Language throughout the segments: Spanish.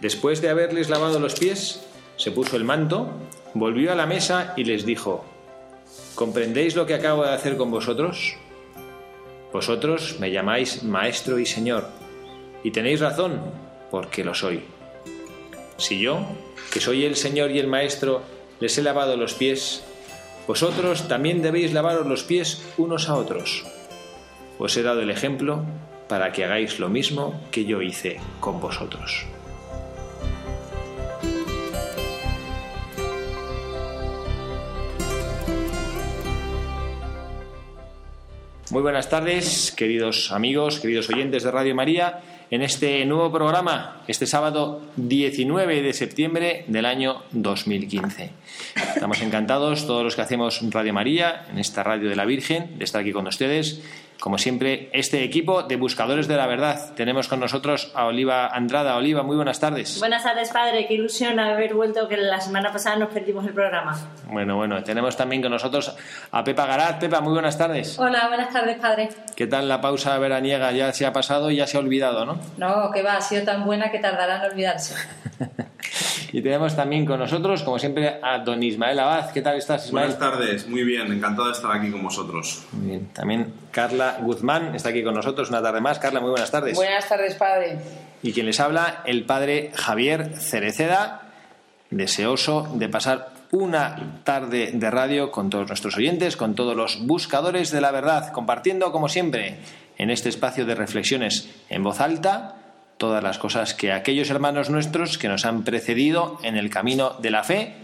Después de haberles lavado los pies, se puso el manto, volvió a la mesa y les dijo, ¿comprendéis lo que acabo de hacer con vosotros? Vosotros me llamáis Maestro y Señor, y tenéis razón, porque lo soy. Si yo, que soy el Señor y el Maestro, les he lavado los pies, vosotros también debéis lavaros los pies unos a otros. Os he dado el ejemplo para que hagáis lo mismo que yo hice con vosotros. Muy buenas tardes, queridos amigos, queridos oyentes de Radio María, en este nuevo programa, este sábado 19 de septiembre del año 2015. Estamos encantados, todos los que hacemos Radio María, en esta radio de la Virgen, de estar aquí con ustedes como siempre, este equipo de buscadores de la verdad. Tenemos con nosotros a Oliva Andrada. Oliva, muy buenas tardes. Buenas tardes, padre. Qué ilusión haber vuelto, que la semana pasada nos perdimos el programa. Bueno, bueno, tenemos también con nosotros a Pepa Garat. Pepa, muy buenas tardes. Hola, buenas tardes, padre. ¿Qué tal la pausa veraniega? Ya se ha pasado y ya se ha olvidado, ¿no? No, que va, ha sido tan buena que tardará en olvidarse. y tenemos también con nosotros, como siempre, a don Ismael Abad. ¿Qué tal estás, Ismael? Buenas tardes, muy bien, encantado de estar aquí con vosotros. Muy bien, también Carla Guzmán está aquí con nosotros una tarde más. Carla, muy buenas tardes. Buenas tardes, padre. Y quien les habla, el padre Javier Cereceda, deseoso de pasar una tarde de radio con todos nuestros oyentes, con todos los buscadores de la verdad, compartiendo, como siempre, en este espacio de reflexiones en voz alta, todas las cosas que aquellos hermanos nuestros que nos han precedido en el camino de la fe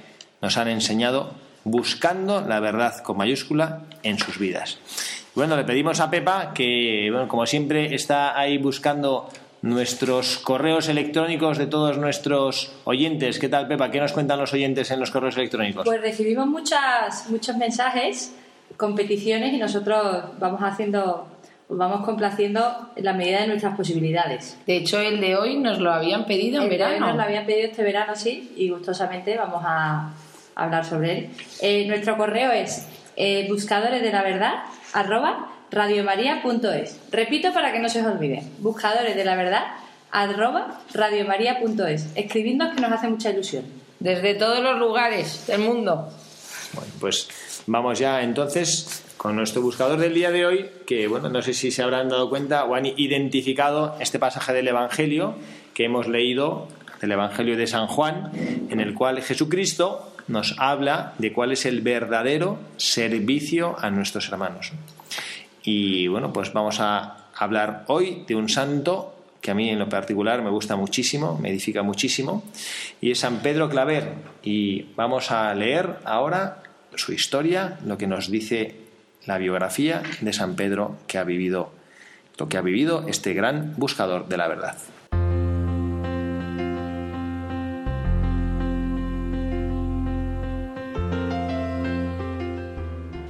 nos han enseñado buscando la verdad con mayúscula en sus vidas. Bueno, le pedimos a Pepa que, bueno, como siempre, está ahí buscando nuestros correos electrónicos de todos nuestros oyentes. ¿Qué tal, Pepa? ¿Qué nos cuentan los oyentes en los correos electrónicos? Pues recibimos muchas, muchos mensajes, competiciones y nosotros vamos haciendo vamos complaciendo en la medida de nuestras posibilidades. De hecho, el de hoy nos lo habían pedido en verano. nos lo habían pedido este verano, sí, y gustosamente vamos a hablar sobre él. Eh, nuestro correo es eh, buscadores de la verdad arroba radiomaria.es. Repito para que no se os olvide. Buscadores de la verdad arroba radiomaria.es. Escribidnos que nos hace mucha ilusión. Desde todos los lugares del mundo. Bueno, pues vamos ya entonces con nuestro buscador del día de hoy, que bueno, no sé si se habrán dado cuenta o han identificado este pasaje del Evangelio que hemos leído, del Evangelio de San Juan, en el cual Jesucristo nos habla de cuál es el verdadero servicio a nuestros hermanos. Y bueno, pues vamos a hablar hoy de un santo que a mí en lo particular me gusta muchísimo, me edifica muchísimo, y es San Pedro Claver. Y vamos a leer ahora su historia, lo que nos dice la biografía de San Pedro que ha vivido, lo que ha vivido este gran buscador de la verdad.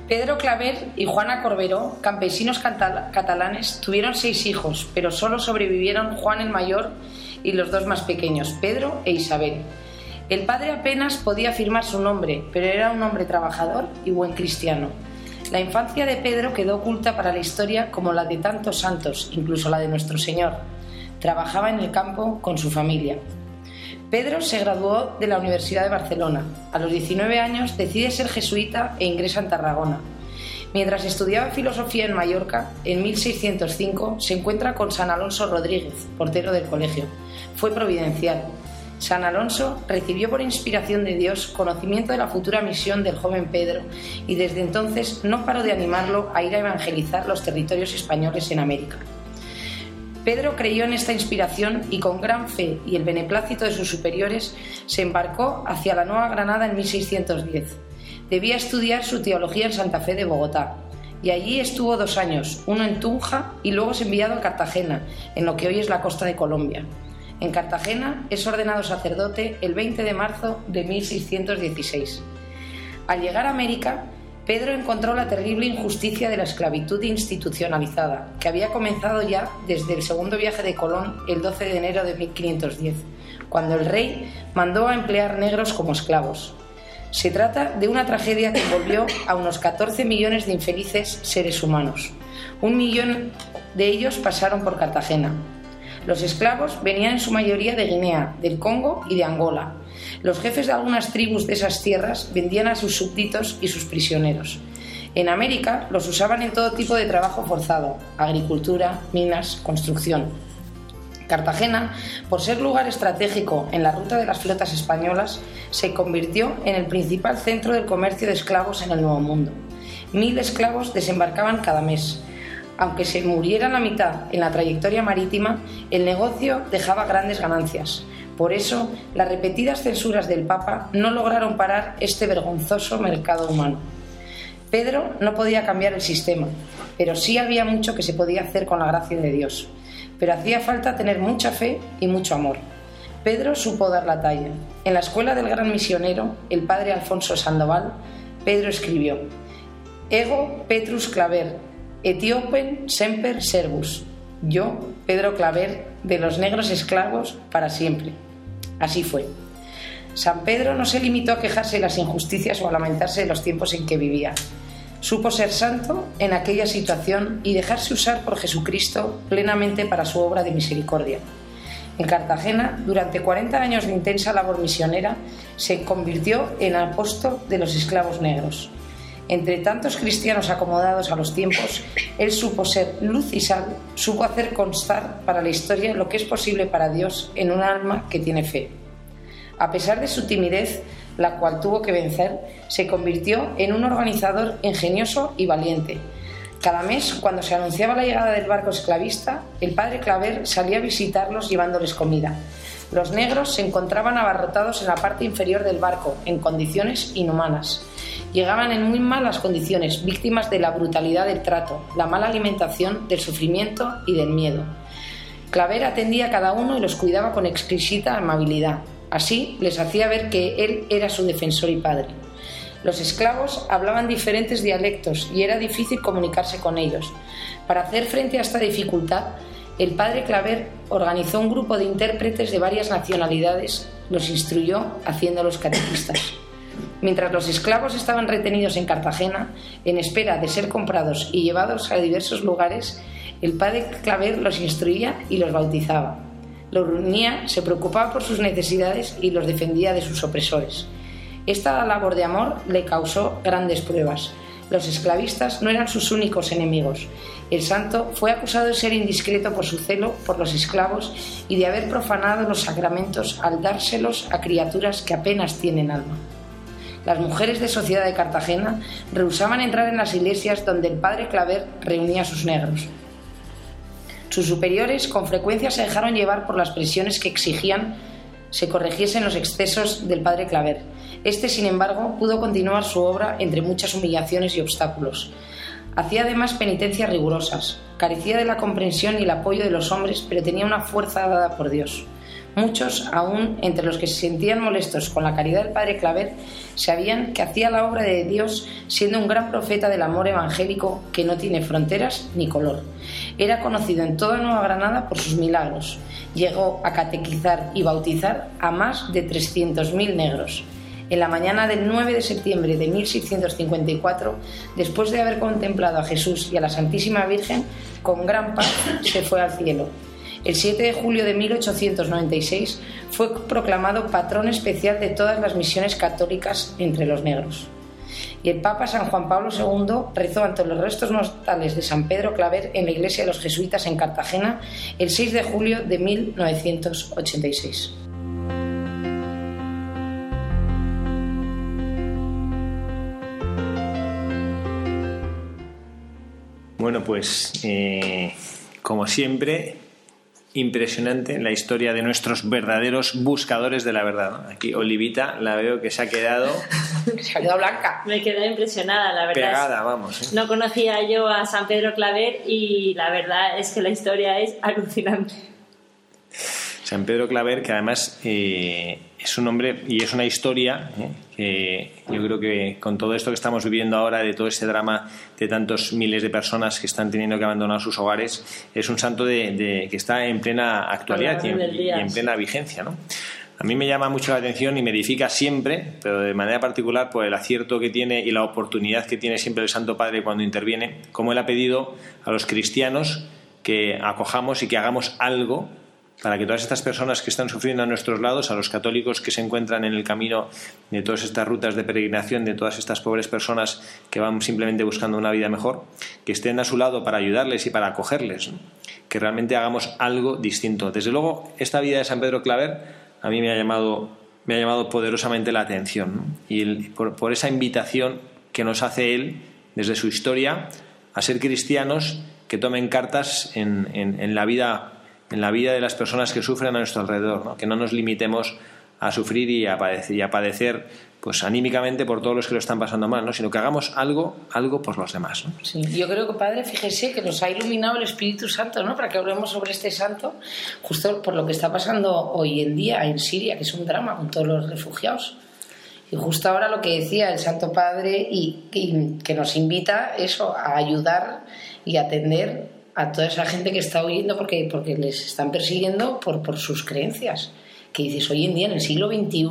Pedro Claver y Juana Corberó, campesinos catalanes, tuvieron seis hijos, pero solo sobrevivieron Juan el mayor y los dos más pequeños, Pedro e Isabel. El padre apenas podía afirmar su nombre, pero era un hombre trabajador y buen cristiano. La infancia de Pedro quedó oculta para la historia como la de tantos santos, incluso la de nuestro Señor. Trabajaba en el campo con su familia. Pedro se graduó de la Universidad de Barcelona. A los 19 años decide ser jesuita e ingresa en Tarragona. Mientras estudiaba filosofía en Mallorca, en 1605 se encuentra con San Alonso Rodríguez, portero del colegio. Fue providencial. San Alonso recibió por inspiración de Dios conocimiento de la futura misión del joven Pedro y desde entonces no paró de animarlo a ir a evangelizar los territorios españoles en América. Pedro creyó en esta inspiración y con gran fe y el beneplácito de sus superiores se embarcó hacia la Nueva Granada en 1610 debía estudiar su teología en Santa Fe de Bogotá. Y allí estuvo dos años, uno en Tunja y luego es enviado a Cartagena, en lo que hoy es la costa de Colombia. En Cartagena es ordenado sacerdote el 20 de marzo de 1616. Al llegar a América, Pedro encontró la terrible injusticia de la esclavitud institucionalizada, que había comenzado ya desde el segundo viaje de Colón el 12 de enero de 1510, cuando el rey mandó a emplear negros como esclavos. Se trata de una tragedia que envolvió a unos 14 millones de infelices seres humanos. Un millón de ellos pasaron por Cartagena. Los esclavos venían en su mayoría de Guinea, del Congo y de Angola. Los jefes de algunas tribus de esas tierras vendían a sus súbditos y sus prisioneros. En América los usaban en todo tipo de trabajo forzado, agricultura, minas, construcción. Cartagena, por ser lugar estratégico en la ruta de las flotas españolas, se convirtió en el principal centro del comercio de esclavos en el Nuevo Mundo. Mil esclavos desembarcaban cada mes. Aunque se muriera la mitad en la trayectoria marítima, el negocio dejaba grandes ganancias. Por eso, las repetidas censuras del Papa no lograron parar este vergonzoso mercado humano. Pedro no podía cambiar el sistema, pero sí había mucho que se podía hacer con la gracia de Dios pero hacía falta tener mucha fe y mucho amor. Pedro supo dar la talla. En la escuela del gran misionero, el padre Alfonso Sandoval, Pedro escribió: Ego Petrus Claver, Etiopen semper servus. Yo, Pedro Claver, de los negros esclavos para siempre. Así fue. San Pedro no se limitó a quejarse de las injusticias o a lamentarse de los tiempos en que vivía. Supo ser santo en aquella situación y dejarse usar por Jesucristo plenamente para su obra de misericordia. En Cartagena, durante 40 años de intensa labor misionera, se convirtió en apóstol de los esclavos negros. Entre tantos cristianos acomodados a los tiempos, él supo ser luz y sal, supo hacer constar para la historia lo que es posible para Dios en un alma que tiene fe. A pesar de su timidez, la cual tuvo que vencer, se convirtió en un organizador ingenioso y valiente. Cada mes, cuando se anunciaba la llegada del barco esclavista, el padre Claver salía a visitarlos llevándoles comida. Los negros se encontraban abarrotados en la parte inferior del barco, en condiciones inhumanas. Llegaban en muy malas condiciones, víctimas de la brutalidad del trato, la mala alimentación, del sufrimiento y del miedo. Claver atendía a cada uno y los cuidaba con exquisita amabilidad. Así les hacía ver que él era su defensor y padre. Los esclavos hablaban diferentes dialectos y era difícil comunicarse con ellos. Para hacer frente a esta dificultad, el padre Claver organizó un grupo de intérpretes de varias nacionalidades, los instruyó haciéndolos catequistas. Mientras los esclavos estaban retenidos en Cartagena, en espera de ser comprados y llevados a diversos lugares, el padre Claver los instruía y los bautizaba los reunía, se preocupaba por sus necesidades y los defendía de sus opresores. Esta labor de amor le causó grandes pruebas. Los esclavistas no eran sus únicos enemigos. El santo fue acusado de ser indiscreto por su celo por los esclavos y de haber profanado los sacramentos al dárselos a criaturas que apenas tienen alma. Las mujeres de Sociedad de Cartagena rehusaban entrar en las iglesias donde el padre Claver reunía a sus negros. Sus superiores con frecuencia se dejaron llevar por las presiones que exigían se corrigiesen los excesos del padre Claver. Este, sin embargo, pudo continuar su obra entre muchas humillaciones y obstáculos. Hacía además penitencias rigurosas, carecía de la comprensión y el apoyo de los hombres, pero tenía una fuerza dada por Dios. Muchos, aún entre los que se sentían molestos con la caridad del padre Claver, sabían que hacía la obra de Dios siendo un gran profeta del amor evangélico que no tiene fronteras ni color. Era conocido en toda Nueva Granada por sus milagros. Llegó a catequizar y bautizar a más de 300.000 negros. En la mañana del 9 de septiembre de 1654, después de haber contemplado a Jesús y a la Santísima Virgen, con gran paz se fue al cielo el 7 de julio de 1896 fue proclamado patrón especial de todas las misiones católicas entre los negros. y el Papa San Juan Pablo II rezó ante los restos mortales de San Pedro Claver en la iglesia de los jesuitas en Cartagena el 6 de julio de 1986. Bueno, pues eh, como siempre, impresionante la historia de nuestros verdaderos buscadores de la verdad. Aquí Olivita la veo que se ha quedado Se ha quedado blanca. Me quedé impresionada, la verdad. pegada, vamos. ¿eh? No conocía yo a San Pedro Claver y la verdad es que la historia es alucinante. San Pedro Claver, que además eh, es un hombre y es una historia ¿eh? Que yo creo que con todo esto que estamos viviendo ahora, de todo este drama de tantos miles de personas que están teniendo que abandonar sus hogares, es un santo de, de- que está en plena actualidad y en, y plena vigencia. ¿no? A mí me llama mucho la atención y me edifica siempre, pero de manera particular por el acierto que tiene y la oportunidad que tiene siempre el Santo Padre cuando interviene, como él ha pedido a los cristianos que acojamos y que hagamos algo para que todas estas personas que están sufriendo a nuestros lados, a los católicos que se encuentran en el camino de todas estas rutas de peregrinación, de todas estas pobres personas que van simplemente buscando una vida mejor, que estén a su lado para ayudarles y para acogerles, que realmente hagamos algo distinto. Desde luego, esta vida de San Pedro Claver a mí me ha llamado, me ha llamado poderosamente la atención y por, esa invitación que nos hace él desde su historia a ser cristianos que tomen cartas en- en la vida en la vida de las personas que sufren a nuestro alrededor, ¿no? que no nos limitemos a sufrir y a padecer, y a padecer pues anímicamente por todos los que lo están pasando mal, ¿no? sino que hagamos algo, algo por los demás. ¿no? Sí, yo creo que Padre, fíjese que nos ha iluminado el Espíritu Santo, ¿no? Para que hablemos sobre este santo, justo por lo que está pasando hoy en día en Siria, que es un drama con todos los refugiados. Y justo ahora lo que decía el Santo Padre y, que nos invita eso a ayudar y atender a toda esa gente que está huyendo porque, porque les están persiguiendo por, por sus creencias. Que dices, hoy en día, en el siglo XXI,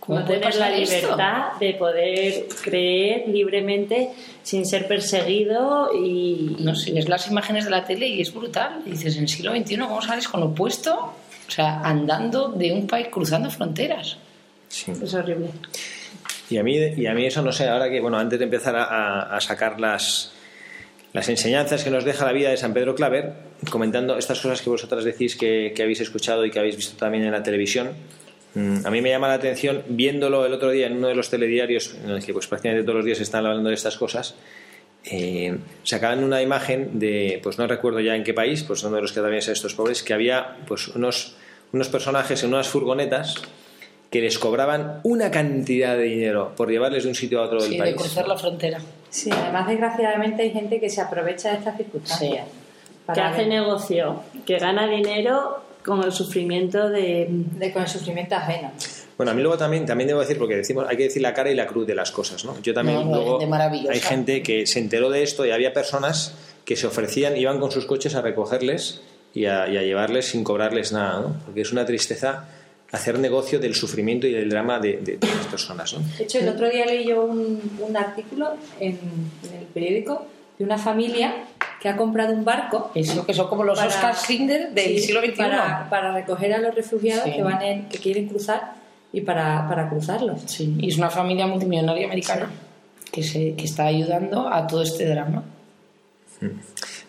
¿cómo No puede tener la pasar esto? libertad de poder creer libremente sin ser perseguido y No sé, ves las imágenes de la tele y es brutal. Y dices, en el siglo XXI, ¿cómo sales con lo opuesto? O sea, andando de un país, cruzando fronteras. Sí. es horrible. Y a mí, y a mí eso no sé, ahora que, bueno, antes de empezar a, a- a sacar las, las enseñanzas que nos deja la vida de San Pedro Claver, comentando estas cosas que vosotras decís que, que habéis escuchado y que habéis visto también en la televisión, mm, a mí me llama la atención, viéndolo el otro día en uno de los telediarios, en el que pues prácticamente todos los días están hablando de estas cosas, eh, sacaban una imagen de, pues no recuerdo ya en qué país, pues uno de los que también son estos pobres, que había pues unos, unos personajes en unas furgonetas que les cobraban una cantidad de dinero por llevarles de un sitio a otro del Sí, de país. cruzar la frontera. Sí, además desgraciadamente hay gente que se aprovecha de estas circunstancias. Que hace negocio, que gana dinero con el sufrimiento de... de- con el sufrimiento ajeno. Bueno, a mí luego también, también debo decir, porque decimos, hay que decir la cara y la cruz de las cosas, ¿no? Yo también No, no, hay luego gente hay gente que se enteró de esto y había personas que se ofrecían, iban con sus coches a recogerles y a, y a llevarles sin cobrarles nada, ¿no? Porque es una tristeza hacer negocio del sufrimiento y del drama de, de- de las personas, ¿no? De hecho, el otro día leí yo un, un artículo en, en el periódico de una familia que ha comprado un barco Eso que son como los Para- Oscar Schindler del sí, siglo XXI. para, para recoger a los refugiados Sí. que van en- que quieren cruzar y para, para cruzarlos. Sí, y es una familia multimillonaria americana que, se, que está ayudando a todo este drama.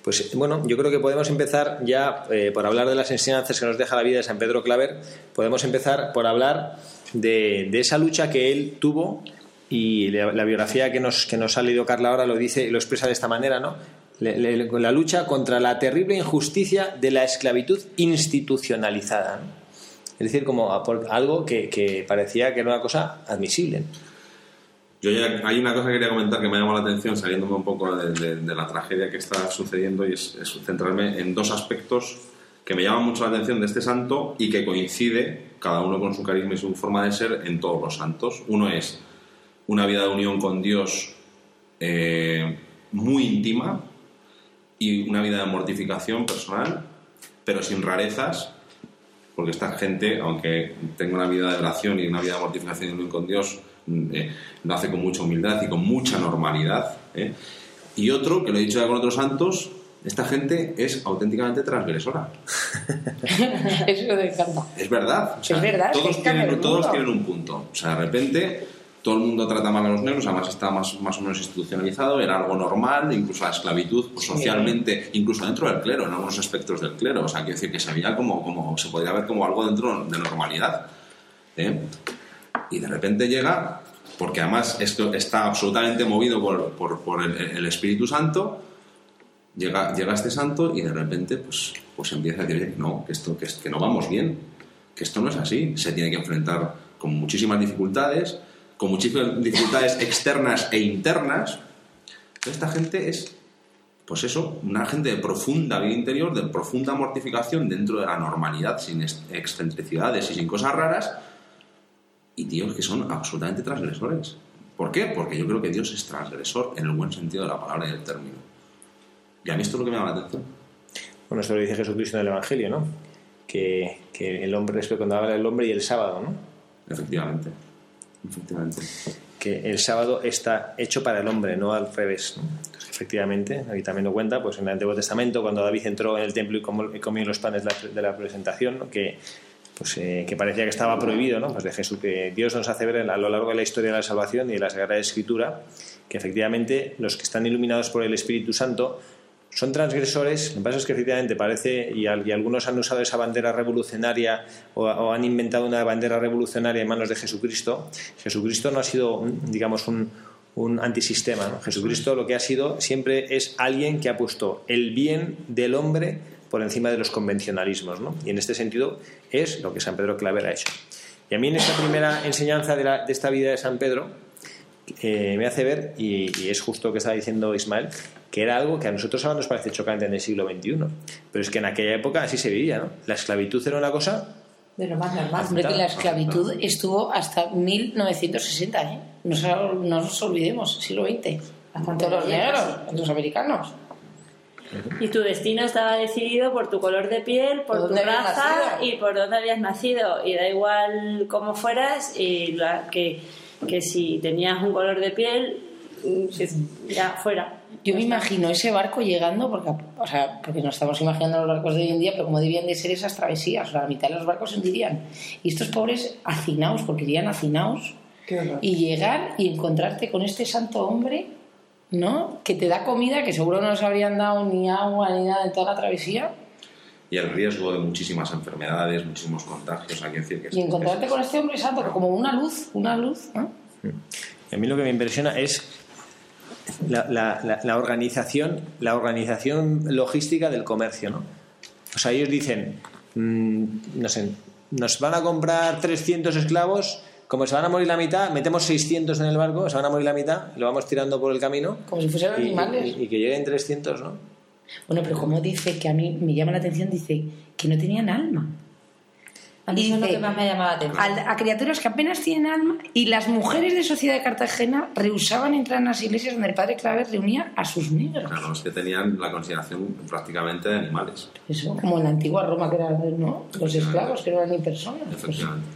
Pues bueno, yo creo que podemos empezar ya eh, por hablar de las enseñanzas que nos deja la vida de San Pedro Claver. Podemos empezar por hablar de, de esa lucha que él tuvo y la, biografía que nos, que nos ha leído Carla ahora lo dice lo expresa de esta manera, ¿no? La lucha contra la terrible injusticia de la esclavitud institucionalizada. ¿no? Es decir, como algo que, que parecía que era una cosa admisible. Yo ya, hay una cosa que quería comentar que me ha llamado la atención, saliéndome un poco de, la tragedia que está sucediendo, y es, centrarme en dos aspectos que me llaman mucho la atención de este santo y que coincide, cada uno con su carisma y su forma de ser, en todos los santos. Uno es una vida de unión con Dios eh, muy íntima y una vida de mortificación personal, pero sin rarezas, porque esta gente, aunque tenga una vida de oración y una vida de mortificación y unión con Dios, eh, lo hace con mucha humildad y con mucha normalidad. ¿eh? Y otro, que lo he dicho ya con otros santos, esta gente es auténticamente transgresora. Eso me encanta. Es verdad. o sea, Es verdad, Todos, tienen, todos un punto. O sea, de repente todo el mundo trata mal a los negros, además está más, más o menos institucionalizado, era algo normal, incluso la esclavitud, pues, socialmente, incluso dentro del clero, en algunos aspectos del clero, o sea, quiero decir que se veía como, como se podría ver como algo dentro de normalidad. ¿eh? Y de repente llega, porque además esto está absolutamente movido por, por, el, Espíritu Santo, llega, llega este santo y de repente pues, pues empieza a decir "Oye, que no, que, esto, que, que no vamos bien, que esto no es así, se tiene que enfrentar con muchísimas dificultades, con muchísimas dificultades externas e internas. Esta gente es, pues eso, una gente de profunda vida interior, de profunda mortificación dentro de la normalidad, sin ex- excentricidades y sin cosas raras, y tíos que son absolutamente transgresores. ¿Por qué? Porque yo creo que Dios es transgresor en el buen sentido de la palabra y del término. Y a mí esto es lo que me llama la atención. Bueno, esto lo dice Jesucristo en el Evangelio, ¿no? Que, que el hombre es cuando habla del hombre y el sábado, ¿no? Efectivamente. Efectivamente. que el sábado está hecho para el hombre, no al revés. ¿no? Entonces, efectivamente, ahí también lo cuenta, pues en el Antiguo Testamento, cuando David entró en el templo y comió, y comió los panes de la, de la presentación, ¿no? que, pues, eh, que parecía que estaba prohibido, ¿no? pues de Jesús, que Dios nos hace ver a lo largo de la historia de la salvación y de la Sagrada Escritura, que efectivamente los que están iluminados por el Espíritu Santo son transgresores, lo que pasa es que efectivamente parece, y, al- y algunos han usado esa bandera revolucionaria o, han inventado una bandera revolucionaria en manos de Jesucristo. Jesucristo no ha sido, digamos, un, antisistema. Jesucristo lo que ha sido siempre es alguien que ha puesto el bien del hombre por encima de los convencionalismos. ¿no? Y en este sentido es lo que San Pedro Claver ha hecho. Y a mí en esta primera enseñanza de, la- de esta vida de San Pedro, eh, me hace ver, y, y es justo lo que estaba diciendo Ismael, que era algo que a nosotros ahora nos parece chocante en el siglo XXI. Pero es que en aquella época así se vivía, ¿no? La esclavitud era una cosa. De lo más normal. Hombre, que la esclavitud estuvo hasta 1960, ¿eh? No, nos olvidemos, siglo XX. Bastante Todos los negros, los americanos. Y tu destino estaba decidido por tu color de piel, por Por tu raza y por dónde habías nacido. Y da igual cómo fueras, y la- que, que si tenías un color de piel, mm, ya fuera. Yo me imagino ese barco llegando, porque, o sea, porque nos estamos imaginando los barcos de hoy en día, pero como debían de ser esas travesías, o sea, la mitad de los barcos se hundirían. Y estos pobres hacinaos, porque irían hacinaos, y llegar y encontrarte con este santo hombre, ¿no? Que te da comida, que seguro no les habrían dado ni agua ni nada en toda la travesía, Y el riesgo de muchísimas enfermedades, muchísimos contagios, hay que decir que es- y encontrarte es- con este hombre santo, como una luz, una luz, ¿no? Y a mí lo que me impresiona es la, la- la- la organización, la organización logística del comercio, ¿no? O sea, ellos dicen, mm, no sé, nos van a comprar 300 esclavos, como se van a morir la mitad, metemos 600 en el barco, se van a morir la mitad, lo vamos tirando por el camino. Como si fueran y- animales. Y, y que lleguen 300, ¿no? Bueno, pero como dice que a mí me llama la atención, dice que no tenían alma. A mí eso es lo que más me ha llamado la atención. a, a criaturas que apenas tienen alma y las mujeres de Sociedad de Cartagena rehusaban entrar en las iglesias donde el padre Claver reunía a sus negros. Claro, es que tenían la consideración prácticamente de animales. Eso, como en la antigua Roma, que eran ¿no? los esclavos, que no eran ni personas. Pues, Efectivamente.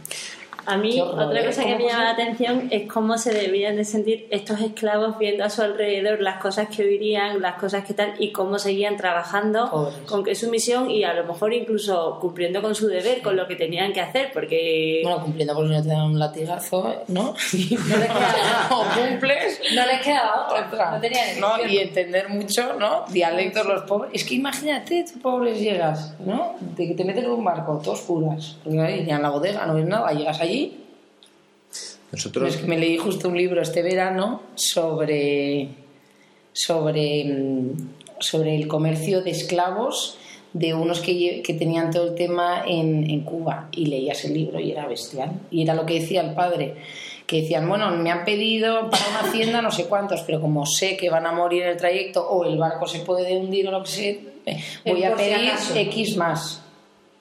A mí, otra ¿eh? cosa que ¿Cómo me llama la atención es cómo se debían de sentir estos esclavos viendo a su alrededor las cosas que oirían, las cosas que tal, y cómo seguían trabajando, Pobres. con que su misión y a lo mejor incluso cumpliendo con su deber, con lo que tenían que hacer, porque Bueno, cumpliendo por si no te dan un latigazo, ¿no? No les queda o cumples. No les quedaba otra. No tenían ¿no? Y entender mucho, ¿no? Dialectos los pobres. Es que imagínate, tú pobres llegas, ¿no? De que te meten en un barco, todos curas. Porque ahí ni en la bodega, no ves nada. Llegas allí. Nosotros, Es que me leí justo un libro este verano sobre, sobre, mm, sobre el comercio de esclavos de unos que, que tenían todo el tema en, en Cuba y leías el libro y era bestial. Y era lo que decía el padre, que decían, bueno, me han pedido para una hacienda no sé cuántos, pero como sé que van a morir en el trayecto o el barco se puede hundir o lo que sea, voy a si pedir acaso. X más.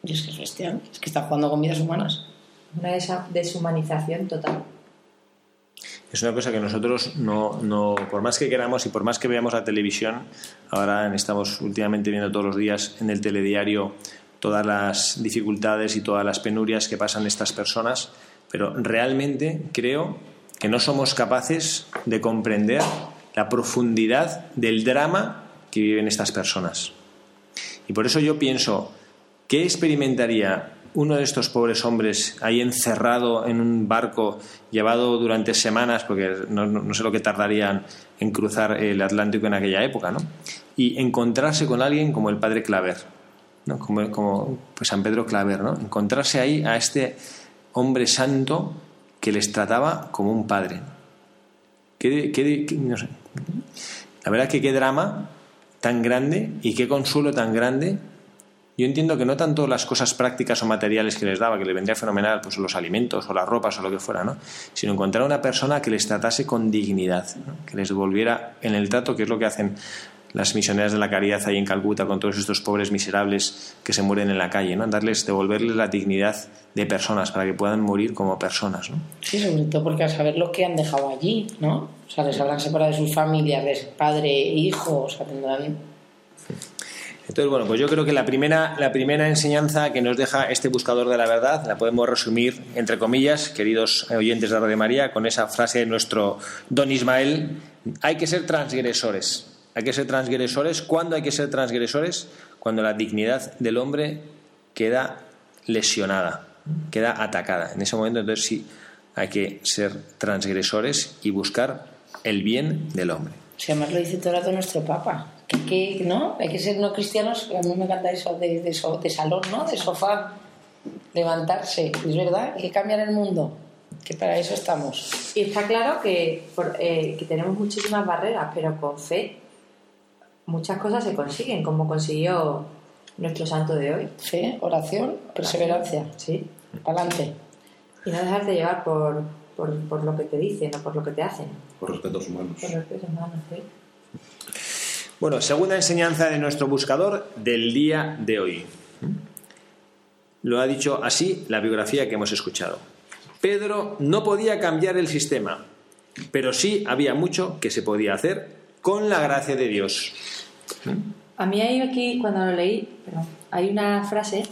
Y es que es bestial, es que está jugando con vidas humanas. Una deshumanización total. Es una cosa que nosotros no, no, por más que queramos y por más que veamos la televisión, ahora estamos últimamente viendo todos los días en el telediario todas las dificultades y todas las penurias que pasan estas personas, pero realmente creo que no somos capaces de comprender la profundidad del drama que viven estas personas. Y por eso yo pienso, ¿qué experimentaría uno de estos pobres hombres ahí encerrado en un barco, llevado durante semanas, porque no, sé lo que tardarían en cruzar el Atlántico en aquella época, ¿no? Y encontrarse con alguien como el padre Claver, ¿no? Como, pues San Pedro Claver, ¿no? Encontrarse ahí a este hombre santo que les trataba como un padre. Qué, qué- no sé. La verdad que qué drama tan grande y qué consuelo tan grande. Yo entiendo que no tanto las cosas prácticas o materiales que les daba, que les vendría fenomenal, pues los alimentos o las ropas o lo que fuera, ¿no? Sino encontrar una persona que les tratase con dignidad, ¿no? que les devolviera en el trato, que es lo que hacen las misioneras de la caridad ahí en Calcuta con todos estos pobres miserables que se mueren en la calle, ¿no? Darles, devolverles la dignidad de personas para que puedan morir como personas, ¿no? Sí, sobre todo porque a saber lo que han dejado allí, ¿no? O sea, les habrán separado de sus familias, de padre e hijo, o sea, tendrán... Entonces, bueno, pues yo creo que la primera, la primera enseñanza que nos deja este buscador de la verdad la podemos resumir, entre comillas, queridos oyentes de Radio María, con esa frase de nuestro don Ismael, hay que ser transgresores. Hay que ser transgresores. ¿Cuándo hay que ser transgresores? Cuando la dignidad del hombre queda lesionada, queda atacada. En ese momento, entonces sí, hay que ser transgresores y buscar el bien del hombre. Si además lo dice todo el rato nuestro Papa. Que, que, ¿no? Hay que ser no cristianos, a mí me encanta eso de, de, so- de salón, ¿no? De sofá, levantarse. Es verdad, hay que cambiar el mundo, que para eso estamos. Y está claro que, por- eh, que tenemos muchísimas barreras, pero con fe muchas cosas se consiguen, como consiguió nuestro santo de hoy. Fe, oración, perseverancia. Sí. Adelante. Y no dejarte llevar por, por, por lo que te dicen o por lo que te hacen. Por respetos humanos. Por pies humanos, ¿sí? Bueno, segunda enseñanza de nuestro buscador del día de hoy. Lo ha dicho así la biografía que hemos escuchado. Pedro no podía cambiar el sistema, pero sí había mucho que se podía hacer con la gracia de Dios. A mí hay aquí, cuando lo leí, hay una frase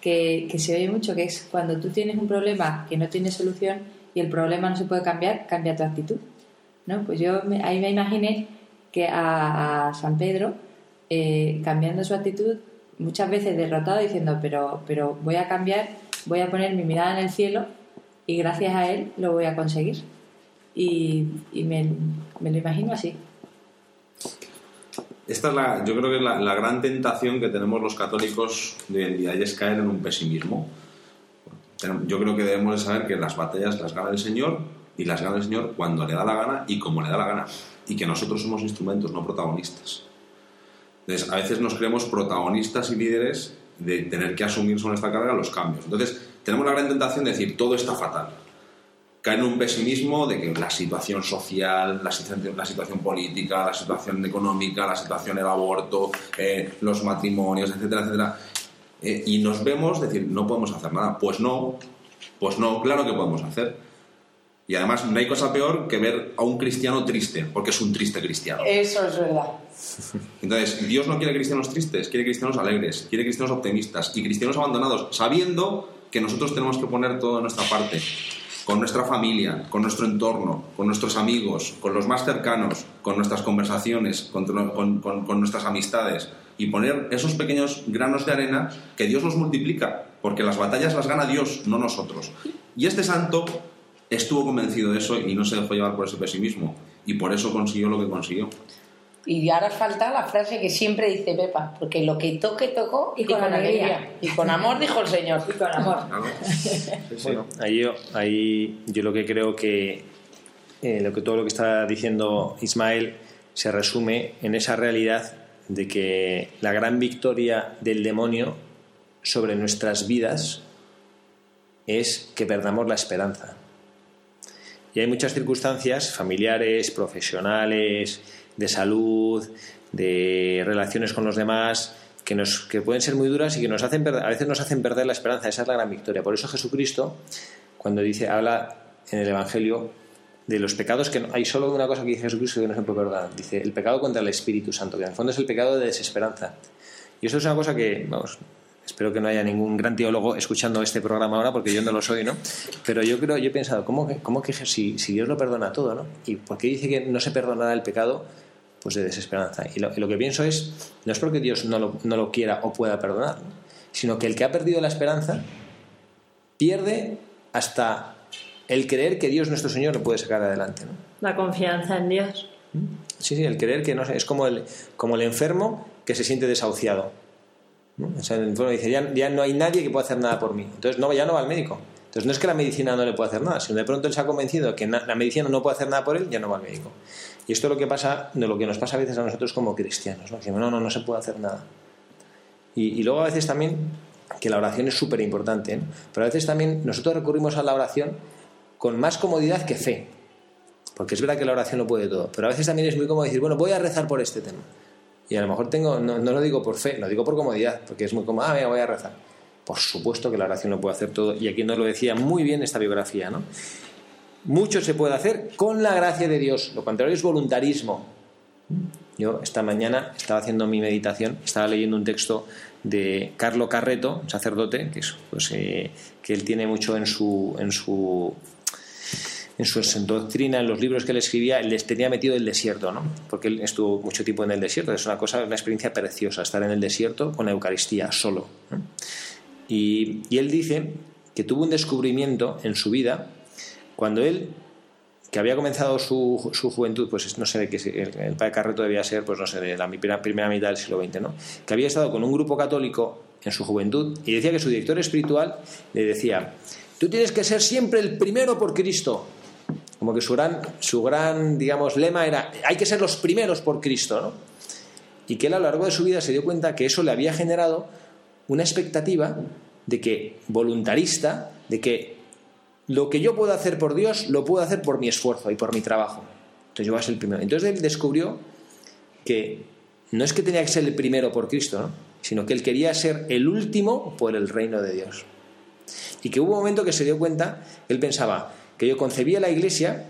que, que se oye mucho, que es cuando tú tienes un problema que no tiene solución y el problema no se puede cambiar, cambia tu actitud. ¿no? Pues yo me- ahí me imaginé que a, a San Pedro, eh, cambiando su actitud, muchas veces derrotado, diciendo, pero, pero voy a cambiar, voy a poner mi mirada en el cielo y gracias a él lo voy a conseguir. Y, y me, me lo imagino así. Esta es la, yo creo que es la, la gran tentación que tenemos los católicos de día y es caer en un pesimismo. Yo creo que debemos de saber que las batallas las gana el Señor y las gana el Señor cuando le da la gana y como le da la gana. Y que nosotros somos instrumentos, no protagonistas. Entonces, a veces nos creemos protagonistas y líderes de tener que asumir sobre nuestra carga los cambios. Entonces, tenemos la gran tentación de decir, todo está fatal. Caer en un pesimismo de que la situación social, la situación, la situación política, la situación económica, la situación del aborto, eh, los matrimonios, etcétera, etcétera. Eh, y nos vemos decir, no podemos hacer nada. Pues no, pues no, claro que podemos hacer. Y además no hay cosa peor que ver a un cristiano triste, porque es un triste cristiano. Eso es verdad. Entonces, Dios no quiere cristianos tristes, quiere cristianos alegres, quiere cristianos optimistas y cristianos abandonados, sabiendo que nosotros tenemos que poner toda nuestra parte, con nuestra familia, con nuestro entorno, con nuestros amigos, con los más cercanos, con nuestras conversaciones, con, con- con- con nuestras amistades, y poner esos pequeños granos de arena que Dios nos multiplica, porque las batallas las gana Dios, no nosotros. Y este santo estuvo convencido de eso y no se dejó llevar por ese pesimismo, y por eso consiguió lo que consiguió. Y ahora falta la frase que siempre dice Pepa, porque lo que toque, tocó Y con alegría. Y con amor, dijo el Señor. Y con amor. Claro. Bueno, ahí yo, ahí yo lo que creo que eh, lo que todo lo que está diciendo Ismael se resume en esa realidad de que la gran victoria del demonio sobre nuestras vidas es que perdamos la esperanza. Y hay muchas circunstancias familiares, profesionales, de salud, de relaciones con los demás, que, nos, que pueden ser muy duras y que nos hacen a veces nos hacen perder la esperanza. Esa es la gran victoria. Por eso Jesucristo, cuando dice, habla en el Evangelio de los pecados que hay solo una cosa que dice Jesucristo que no se puede perdonar. Dice el pecado contra el Espíritu Santo, que en el fondo es el pecado de desesperanza. Y eso es una cosa que, vamos, espero que no haya ningún gran teólogo escuchando este programa ahora, porque yo no lo soy, ¿no? Pero yo creo, yo he pensado, ¿cómo que, cómo que si, si Dios lo perdona todo, ¿no? ¿Y por qué dice que no se perdonará el pecado? Pues de desesperanza. Y lo, y lo que pienso es, no es porque Dios no lo, no lo quiera o pueda perdonar, ¿no? sino que el que ha perdido la esperanza pierde hasta el creer que Dios nuestro Señor lo puede sacar adelante. ¿no? La confianza en Dios. Sí, sí, el creer que no sé, es como el, como el enfermo que se siente desahuciado. ¿No? O sea, el dice, ya, no hay nadie que pueda hacer nada por mí. Entonces no, ya no va al médico. Entonces no es que la medicina no le pueda hacer nada, sino de pronto él se ha convencido que la medicina no puede hacer nada por él, ya no va al médico. Y esto es lo que pasa, lo que nos pasa a veces a nosotros como cristianos, ¿no? No, no, no se puede hacer nada. Y, luego a veces también, que la oración es súper importante, ¿no? pero a veces también nosotros recurrimos a la oración con más comodidad que fe. Porque es verdad que la oración lo puede todo, pero a veces también es muy cómodo decir, bueno, voy a rezar por este tema. Y a lo mejor tengo, no, no lo digo por fe, lo digo por comodidad, porque es muy cómodo, ah, venga, voy a rezar. Por supuesto que la oración lo puede hacer todo, y aquí nos lo decía muy bien esta biografía, ¿no? Mucho se puede hacer con la gracia de Dios, lo contrario es voluntarismo. Yo esta mañana estaba haciendo mi meditación, estaba leyendo un texto de Carlo Carreto, sacerdote, que, es, pues, eh, que él tiene mucho en su, en su en su doctrina, en los libros que él escribía, les tenía metido el desierto, ¿no? Porque él estuvo mucho tiempo en el desierto. Es una cosa, una experiencia preciosa estar en el desierto con la Eucaristía solo. Y, él dice que tuvo un descubrimiento en su vida cuando él que había comenzado su, su juventud, pues no sé qué, el, el padre Carreto debía ser, pues no sé, de la primera, primera mitad del siglo XX, ¿no? Que había estado con un grupo católico en su juventud y decía que su director espiritual le decía, tú tienes que ser siempre el primero por Cristo. Como que su gran, su gran, digamos, lema era, hay que ser los primeros por Cristo, ¿no? Y que él a lo largo de su vida se dio cuenta que eso le había generado una expectativa de que, voluntarista, de que lo que yo puedo hacer por Dios lo puedo hacer por mi esfuerzo y por mi trabajo. Entonces yo voy a ser el primero. Entonces él descubrió que no es que tenía que ser el primero por Cristo, ¿no? sino que él quería ser el último por el reino de Dios. Y que hubo un momento que se dio cuenta, él pensaba que yo concebía la iglesia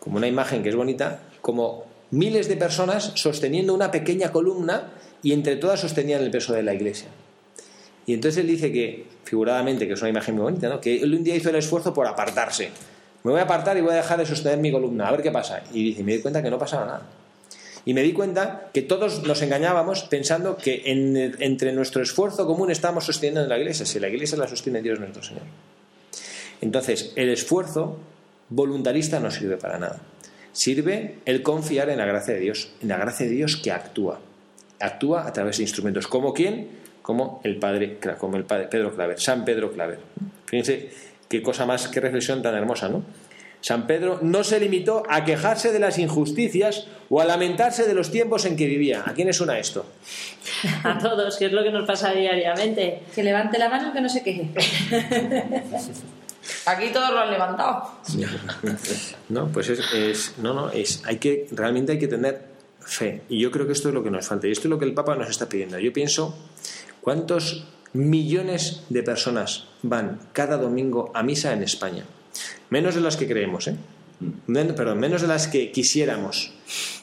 como una imagen que es bonita, como miles de personas sosteniendo una pequeña columna y entre todas sostenían el peso de la iglesia. Y entonces él dice que, figuradamente, que es una imagen muy bonita, ¿no? que él un día hizo el esfuerzo por apartarse. Me voy a apartar y voy a dejar de sostener mi columna, a ver qué pasa. Y dice, me di cuenta que no pasaba nada. Y me di cuenta que todos nos engañábamos pensando que en, entre nuestro esfuerzo común estamos sosteniendo en la iglesia, si la iglesia la sostiene Dios nuestro Señor. Entonces, el esfuerzo voluntarista no sirve para nada. Sirve el confiar en la gracia de Dios, en la gracia de Dios que actúa. Actúa a través de instrumentos. ¿Como quién? Como el padre, como el padre Pedro Claver, San Pedro Claver. Fíjense qué cosa más, qué reflexión tan hermosa, ¿no? San Pedro no se limitó a quejarse de las injusticias o a lamentarse de los tiempos en que vivía. ¿A quién suena esto? A todos, que es lo que nos pasa diariamente. Que levante la mano que no se queje. Aquí todos lo han levantado. No, pues es, es- no, no, es, hay que, realmente hay que tener fe. Y yo creo que esto es lo que nos falta. Y esto es lo que el Papa nos está pidiendo. Yo pienso, ¿cuántos millones de personas van cada domingo a misa en España? Menos de las que creemos, ¿eh? Men- perdón, menos de las que quisiéramos.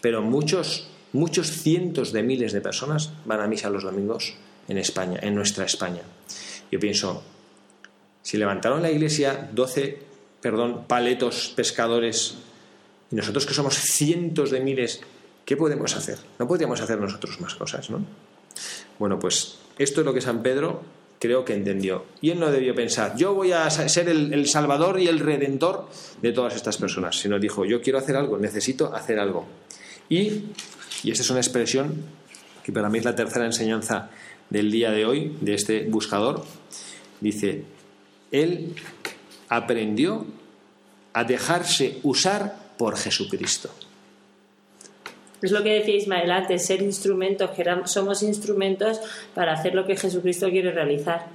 Pero muchos, muchos cientos de miles de personas van a misa los domingos en España, en nuestra España. Yo pienso, si levantaron la iglesia 12, perdón, paletos pescadores y nosotros que somos cientos de miles, ¿qué podemos hacer? No podríamos hacer nosotros más cosas, ¿no? Bueno, pues esto es lo que San Pedro creo que entendió. Y él no debió pensar, yo voy a ser el, el salvador y el redentor de todas estas personas, sino dijo, yo quiero hacer algo, necesito hacer algo. Y, y esta es una expresión que para mí es la tercera enseñanza del día de hoy, de este buscador, dice, él aprendió a dejarse usar por Jesucristo. Es lo que decía Ismael antes, ser instrumentos, que somos instrumentos para hacer lo que Jesucristo quiere realizar.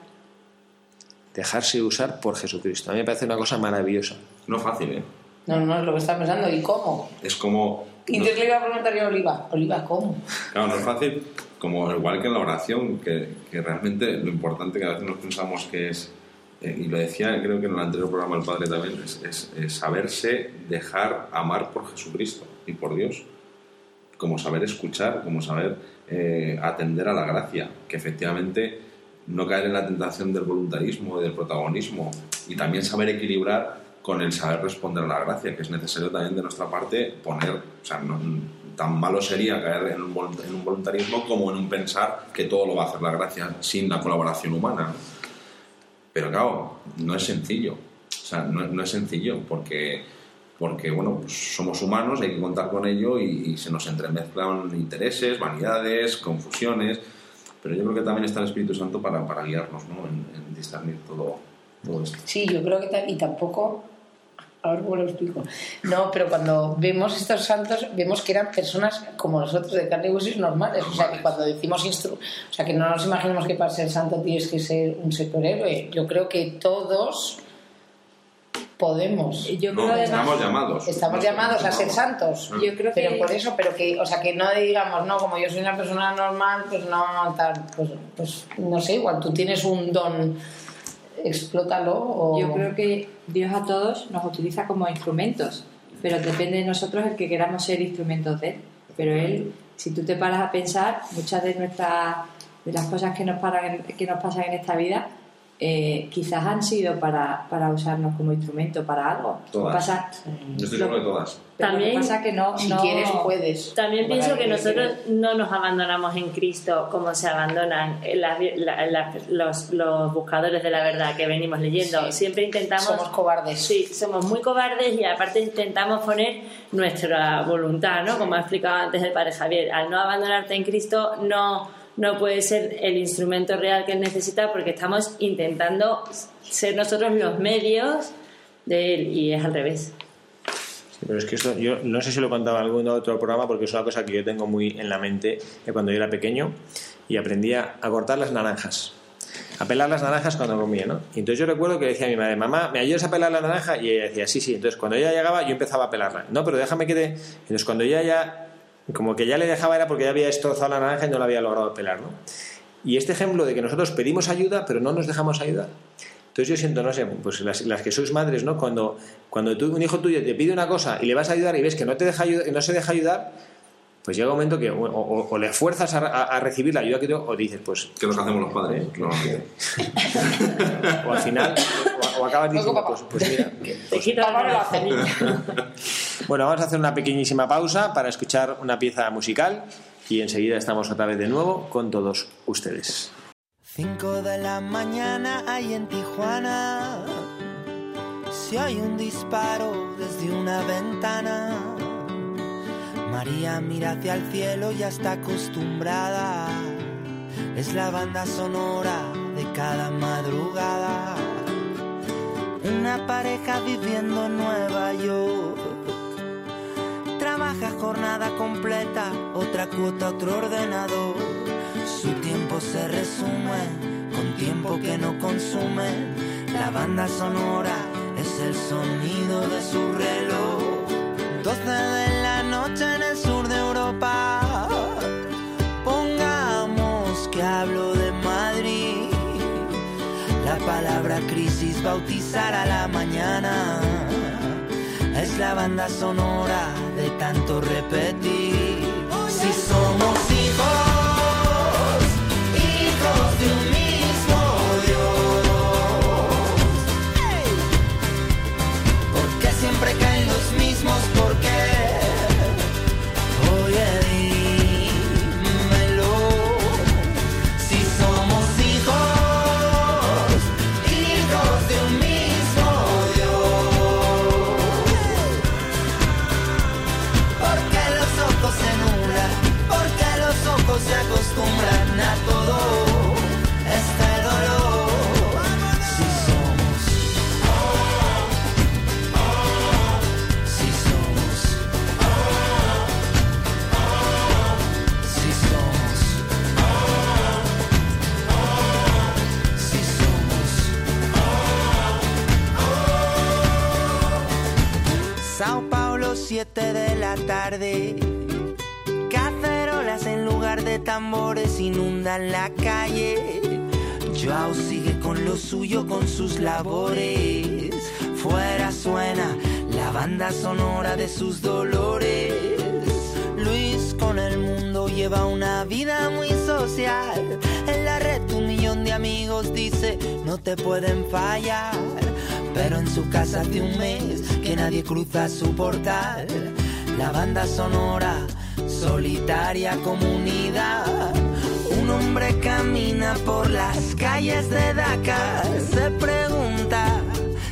Dejarse usar por Jesucristo. A mí me parece una cosa maravillosa. No fácil, ¿eh? No, no, es lo que está pensando. ¿Y cómo? Es como... Y no- entonces le iba a preguntar a Oliva. Oliva, ¿cómo? Claro, no es fácil, como igual que en la oración, que, que realmente lo importante que a veces nos pensamos que es, eh, y lo decía creo que en el anterior programa el Padre también, es, es- es saberse dejar amar por Jesucristo y por Dios, como saber escuchar, como saber eh, atender a la gracia, que efectivamente no caer en la tentación del voluntarismo, del protagonismo, y también saber equilibrar con el saber responder a la gracia, que es necesario también de nuestra parte poner, o sea, no- tan malo sería caer en un, voluntarismo como en un pensar que todo lo va a hacer la gracia sin la colaboración humana. ¿no? Pero claro, no es sencillo. O sea, no, no es sencillo porque, porque bueno, pues somos humanos, hay que contar con ello y, se nos entremezclan intereses, vanidades, confusiones. Pero yo creo que también está el Espíritu Santo para, para guiarnos ¿no? en, discernir todo, todo esto. Sí, yo creo que y tampoco. A ver cómo lo explico. No, pero cuando vemos estos santos, vemos que eran personas como nosotros, de carne y huesos normales. O sea, que cuando decimos instru o sea, que no nos imaginemos que para ser santo tienes que ser un superhéroe. Yo creo que todos podemos. Yo No, creo además, estamos llamados. Estamos llamados a ser santos. Yo creo que- Pero por eso, pero que, o sea, que no digamos, no, como yo soy una persona normal, pues no, tal, pues, pues no sé, igual tú tienes un don, explótalo o... yo creo que Dios a todos nos utiliza como instrumentos, pero depende de nosotros el que queramos ser instrumentos de Él. Pero Él, si tú te paras a pensar, muchas de nuestras de las cosas que nos, paran, que nos pasan en esta vida, eh, quizás han sido para, para usarnos como instrumento para algo. Todas. Pasa, Yo estoy seguro de todas. También, pasa que no, si no- quieres, puedes. También pienso que nosotros no nos abandonamos en Cristo como se abandonan las- la- la- los, los buscadores de la verdad que venimos leyendo. Sí. Siempre intentamos... Somos cobardes. Sí, somos muy cobardes y aparte intentamos poner nuestra voluntad, ¿no? Como ha explicado antes el padre Javier. Al no abandonarte en Cristo no, no puede ser el instrumento real que necesita porque estamos intentando ser nosotros los medios de él y es al revés. Sí, pero es que esto, yo no sé si lo contaba en algún otro programa porque es una cosa que yo tengo muy en la mente de cuando yo era pequeño y aprendía a cortar las naranjas. A pelar las naranjas cuando comía, ¿no? Y entonces yo recuerdo que decía a mi madre, mamá, ¿me ayudas a pelar la naranja? Y ella decía, sí, sí. Entonces cuando ella llegaba yo empezaba a pelarla. No, pero déjame que te... Entonces cuando ella ya... Como que ya le dejaba era porque ya había destrozado la naranja y no la había logrado pelar, ¿no? Y este ejemplo de que nosotros pedimos ayuda pero no nos dejamos ayudar. Entonces yo siento, no sé, pues las, las que sois madres, ¿no? Cuando, cuando tú- un hijo tuyo te pide una cosa y le vas a ayudar y ves que no, te deja ayudar, no se deja ayudar, pues llega un momento que o, o- o le fuerzas a, a- a recibir la ayuda que te o dices, pues, ¿Qué que hacemos los padres? normalmente? o al final, o, acabas diciendo, pues, pues mira, que- Te quito la. Bueno, vamos a hacer una pequeñísima pausa para escuchar una pieza musical y enseguida estamos otra vez de nuevo con todos ustedes. 5 de la mañana hay en Tijuana. Se oye un disparo desde una ventana. María mira hacia el cielo, ya está acostumbrada. Es la banda sonora de cada madrugada. Una pareja viviendo en Nueva York. Trabaja jornada completa, otra cuota, otro ordenador. Su tiempo se resume con tiempo que no consume. La banda sonora es el sonido de su reloj. 12 de la noche en el sur de Europa. Palabra crisis bautizará la mañana. Es la banda sonora de tanto repetir. Tarde. Cacerolas en lugar de tambores inundan la calle. Joao sigue con lo suyo, con sus labores. Fuera suena la banda sonora de sus dolores. Luis con el mundo lleva una vida muy social. En la red un millón de amigos dice no te pueden fallar. Pero en su casa hace un mes que nadie cruza su portal. La banda sonora, solitaria comunidad. Un hombre camina por las calles de Dakar, se pregunta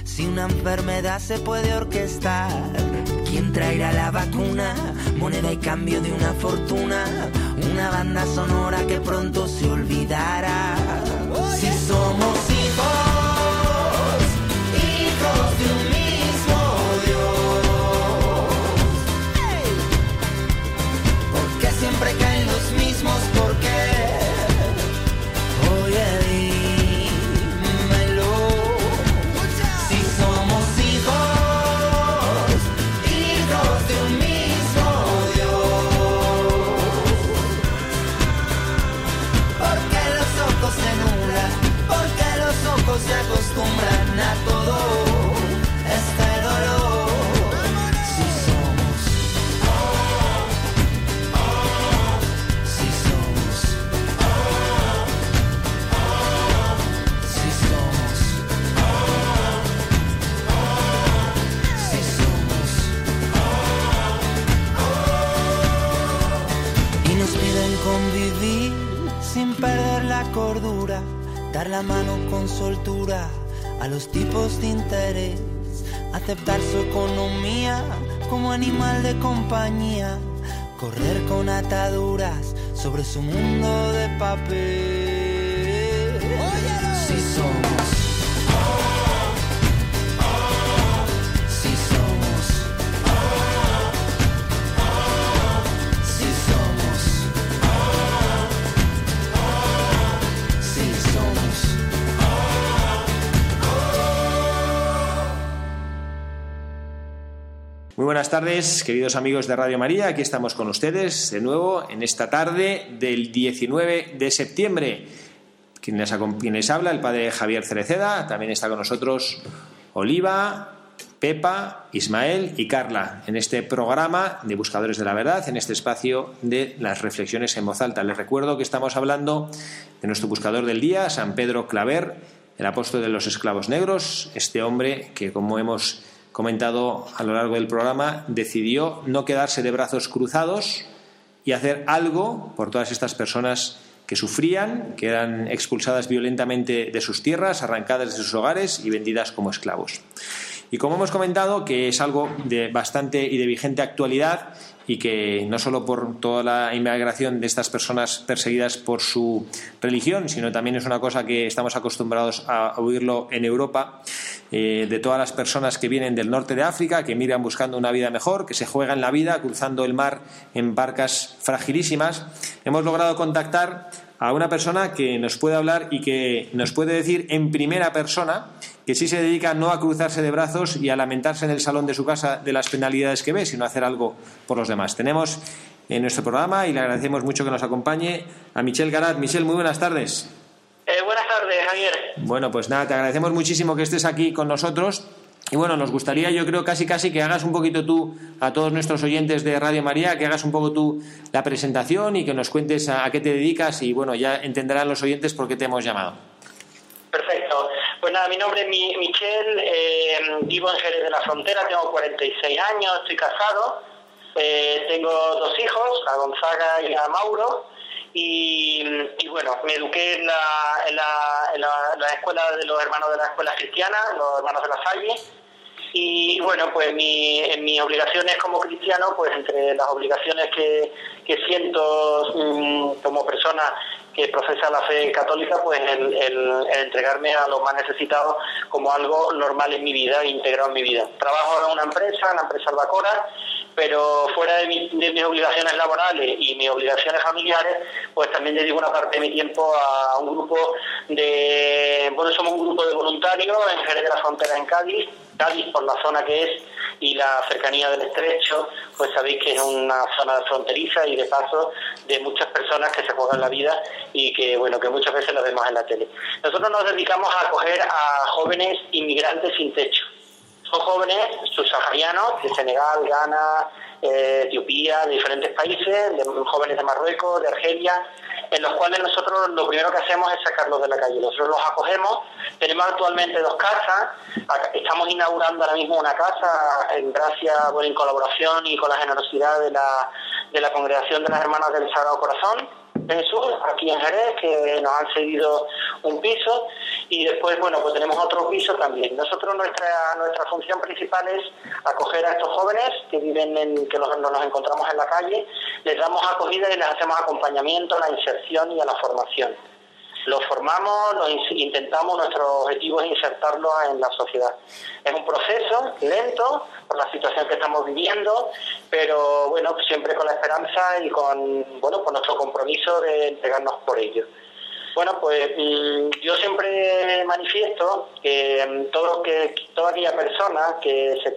si una enfermedad se puede orquestar. ¿Quién traerá la vacuna? Moneda y cambio de una fortuna. Una banda sonora que pronto se olvidará. Si somos perder la cordura, dar la mano con soltura a los tipos de interés, aceptar su economía como animal de compañía, correr con ataduras sobre su mundo de papel. Si somos, Buenas tardes, queridos amigos de Radio María. Aquí estamos con ustedes de nuevo en esta tarde del 19 de septiembre. Quien les, acom- quien les habla, el padre Javier Cereceda. También está con nosotros Oliva, Pepa, Ismael y Carla en este programa de Buscadores de la Verdad, en este espacio de las reflexiones en voz alta. Les recuerdo que estamos hablando de nuestro buscador del día, San Pedro Claver, el apóstol de los esclavos negros, este hombre que, como hemos comentado a lo largo del programa, decidió no quedarse de brazos cruzados y hacer algo por todas estas personas que sufrían, que eran expulsadas violentamente de sus tierras, arrancadas de sus hogares y vendidas como esclavos. Y como hemos comentado, que es algo de bastante y de vigente actualidad y que no solo por toda la inmigración de estas personas perseguidas por su religión, sino también es una cosa que estamos acostumbrados a oírlo en Europa, eh, de todas las personas que vienen del norte de África, que miran buscando una vida mejor, que se juegan la vida cruzando el mar en barcas fragilísimas. Hemos logrado contactar a una persona que nos puede hablar y que nos puede decir en primera persona que sí se dedica no a cruzarse de brazos y a lamentarse en el salón de su casa de las penalidades que ve, sino a hacer algo por los demás. Tenemos en nuestro programa y le agradecemos mucho que nos acompañe a Michelle Garat. Michelle, muy buenas tardes. Eh, buenas tardes, Javier. Bueno, pues nada, te agradecemos muchísimo que estés aquí con nosotros. Y bueno, nos gustaría, yo creo, casi casi que hagas un poquito tú a todos nuestros oyentes de Radio María, que hagas un poco tú la presentación y que nos cuentes a, a qué te dedicas y bueno, ya entenderán los oyentes por qué te hemos llamado. Nada, mi nombre es Mi- Michel, eh, vivo en Jerez de la Frontera, tengo 46 años, estoy casado, eh, tengo dos hijos, a Gonzaga y a Mauro, y, bueno, me eduqué en la, la escuela de los hermanos de la escuela cristiana, los hermanos de la Salle, y bueno, pues mi, en mis obligaciones como cristiano, pues entre las obligaciones que, que siento mm, como persona que profesa la fe católica, pues el, el- el entregarme a los más necesitados como algo normal en mi vida, integrado en mi vida. Trabajo en una empresa, en la empresa Albacora, pero fuera de, mi- de mis obligaciones laborales y mis obligaciones familiares, pues también dedico una parte de mi tiempo a un grupo de, bueno, somos un grupo de voluntarios en Jerez de la Frontera, en Cádiz, Cádiz por la zona que es y la cercanía del estrecho, pues sabéis que es una zona fronteriza y de paso de muchas personas que se juegan la vida y que, bueno, que muchas veces lo vemos en la tele. Nosotros nos dedicamos a acoger a jóvenes inmigrantes sin techo son jóvenes subsaharianos de Senegal, Ghana, eh, Etiopía, de diferentes países, de jóvenes de Marruecos, de Argelia, en los cuales nosotros lo primero que hacemos es sacarlos de la calle. Nosotros los acogemos, tenemos actualmente dos casas, estamos inaugurando ahora mismo una casa en gracia, bueno, en colaboración y con la generosidad de la, de la Congregación de las Hermanas del Sagrado Corazón Jesús, aquí en Jerez, que nos han cedido un piso y después, bueno, pues tenemos otro piso también. Nosotros nuestra nuestra función principal es acoger a estos jóvenes que viven en, que nos, nos encontramos en la calle, les damos acogida y les hacemos acompañamiento a la inserción y a la formación. Los formamos, los intentamos, nuestro objetivo es insertarlos en la sociedad. Es un proceso lento por la situación que estamos viviendo, pero bueno, siempre con la esperanza y con, bueno, con nuestro compromiso de entregarnos por ello. Bueno, pues mm, yo siempre manifiesto que mm, todo que toda aquella persona que se,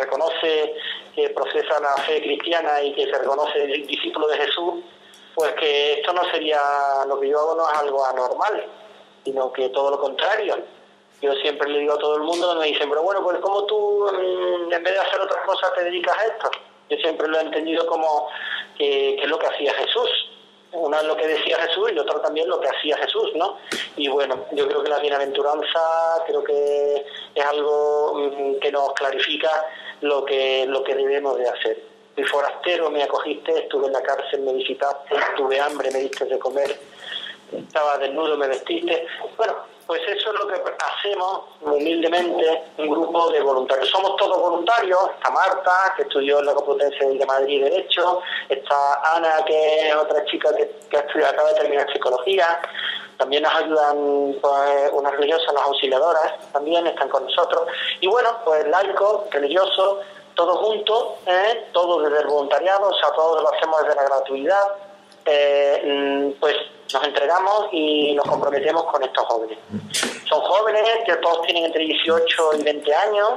reconoce que procesa la fe cristiana y que se reconoce discípulo de Jesús, pues que esto no sería, lo que yo hago no es algo anormal, sino que todo lo contrario. Yo siempre le digo a todo el mundo, me dicen, pero bueno, pues como tú mm, en vez de hacer otras cosas te dedicas a esto. Yo siempre lo he entendido como que, es lo que hacía Jesús. Una es lo que decía Jesús y otra también lo que hacía Jesús, ¿no? Y bueno, yo creo que la bienaventuranza creo que es algo mm, que nos clarifica lo que, lo que debemos de hacer fui forastero, me acogiste, estuve en la cárcel, me visitaste, tuve hambre, me diste de comer, estaba desnudo, me vestiste. Bueno, pues eso es lo que hacemos humildemente, un grupo de voluntarios. Somos todos voluntarios, está Marta, que estudió en la Complutense de Madrid Derecho, está Ana, que es otra chica que, que acaba de terminar psicología, también nos ayudan pues, unas religiosas, las auxiliadoras, también están con nosotros. Y bueno, pues laico, religioso, todos juntos, ¿eh? todo desde el voluntariado, o sea, todo lo hacemos desde la gratuidad, eh, mm, pues nos entregamos y nos comprometemos con estos jóvenes. Son jóvenes que todos tienen entre 18 y 20 años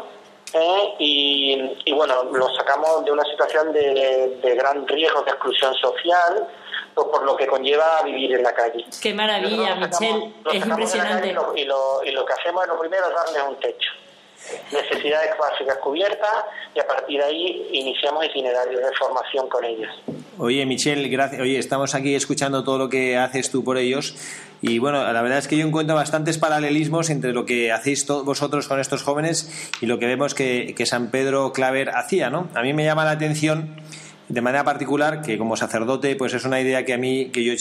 ¿eh? y, bueno, los sacamos de una situación de, gran riesgo de exclusión social pues, por lo que conlleva vivir en la calle. Qué maravilla, Michelle, es impresionante. Y lo, y lo que hacemos es lo primero es darles un techo necesidades básicas cubiertas y a partir de ahí iniciamos itinerarios de formación con ellos. Oye, Michelle, gracias. Oye, estamos aquí escuchando todo lo que haces tú por ellos y bueno, la verdad es que yo encuentro bastantes paralelismos entre lo que hacéis vosotros con estos jóvenes y lo que vemos que, que San Pedro Claver hacía, ¿no? A mí me llama la atención de manera particular, que como sacerdote, pues es una idea que a mí, que yo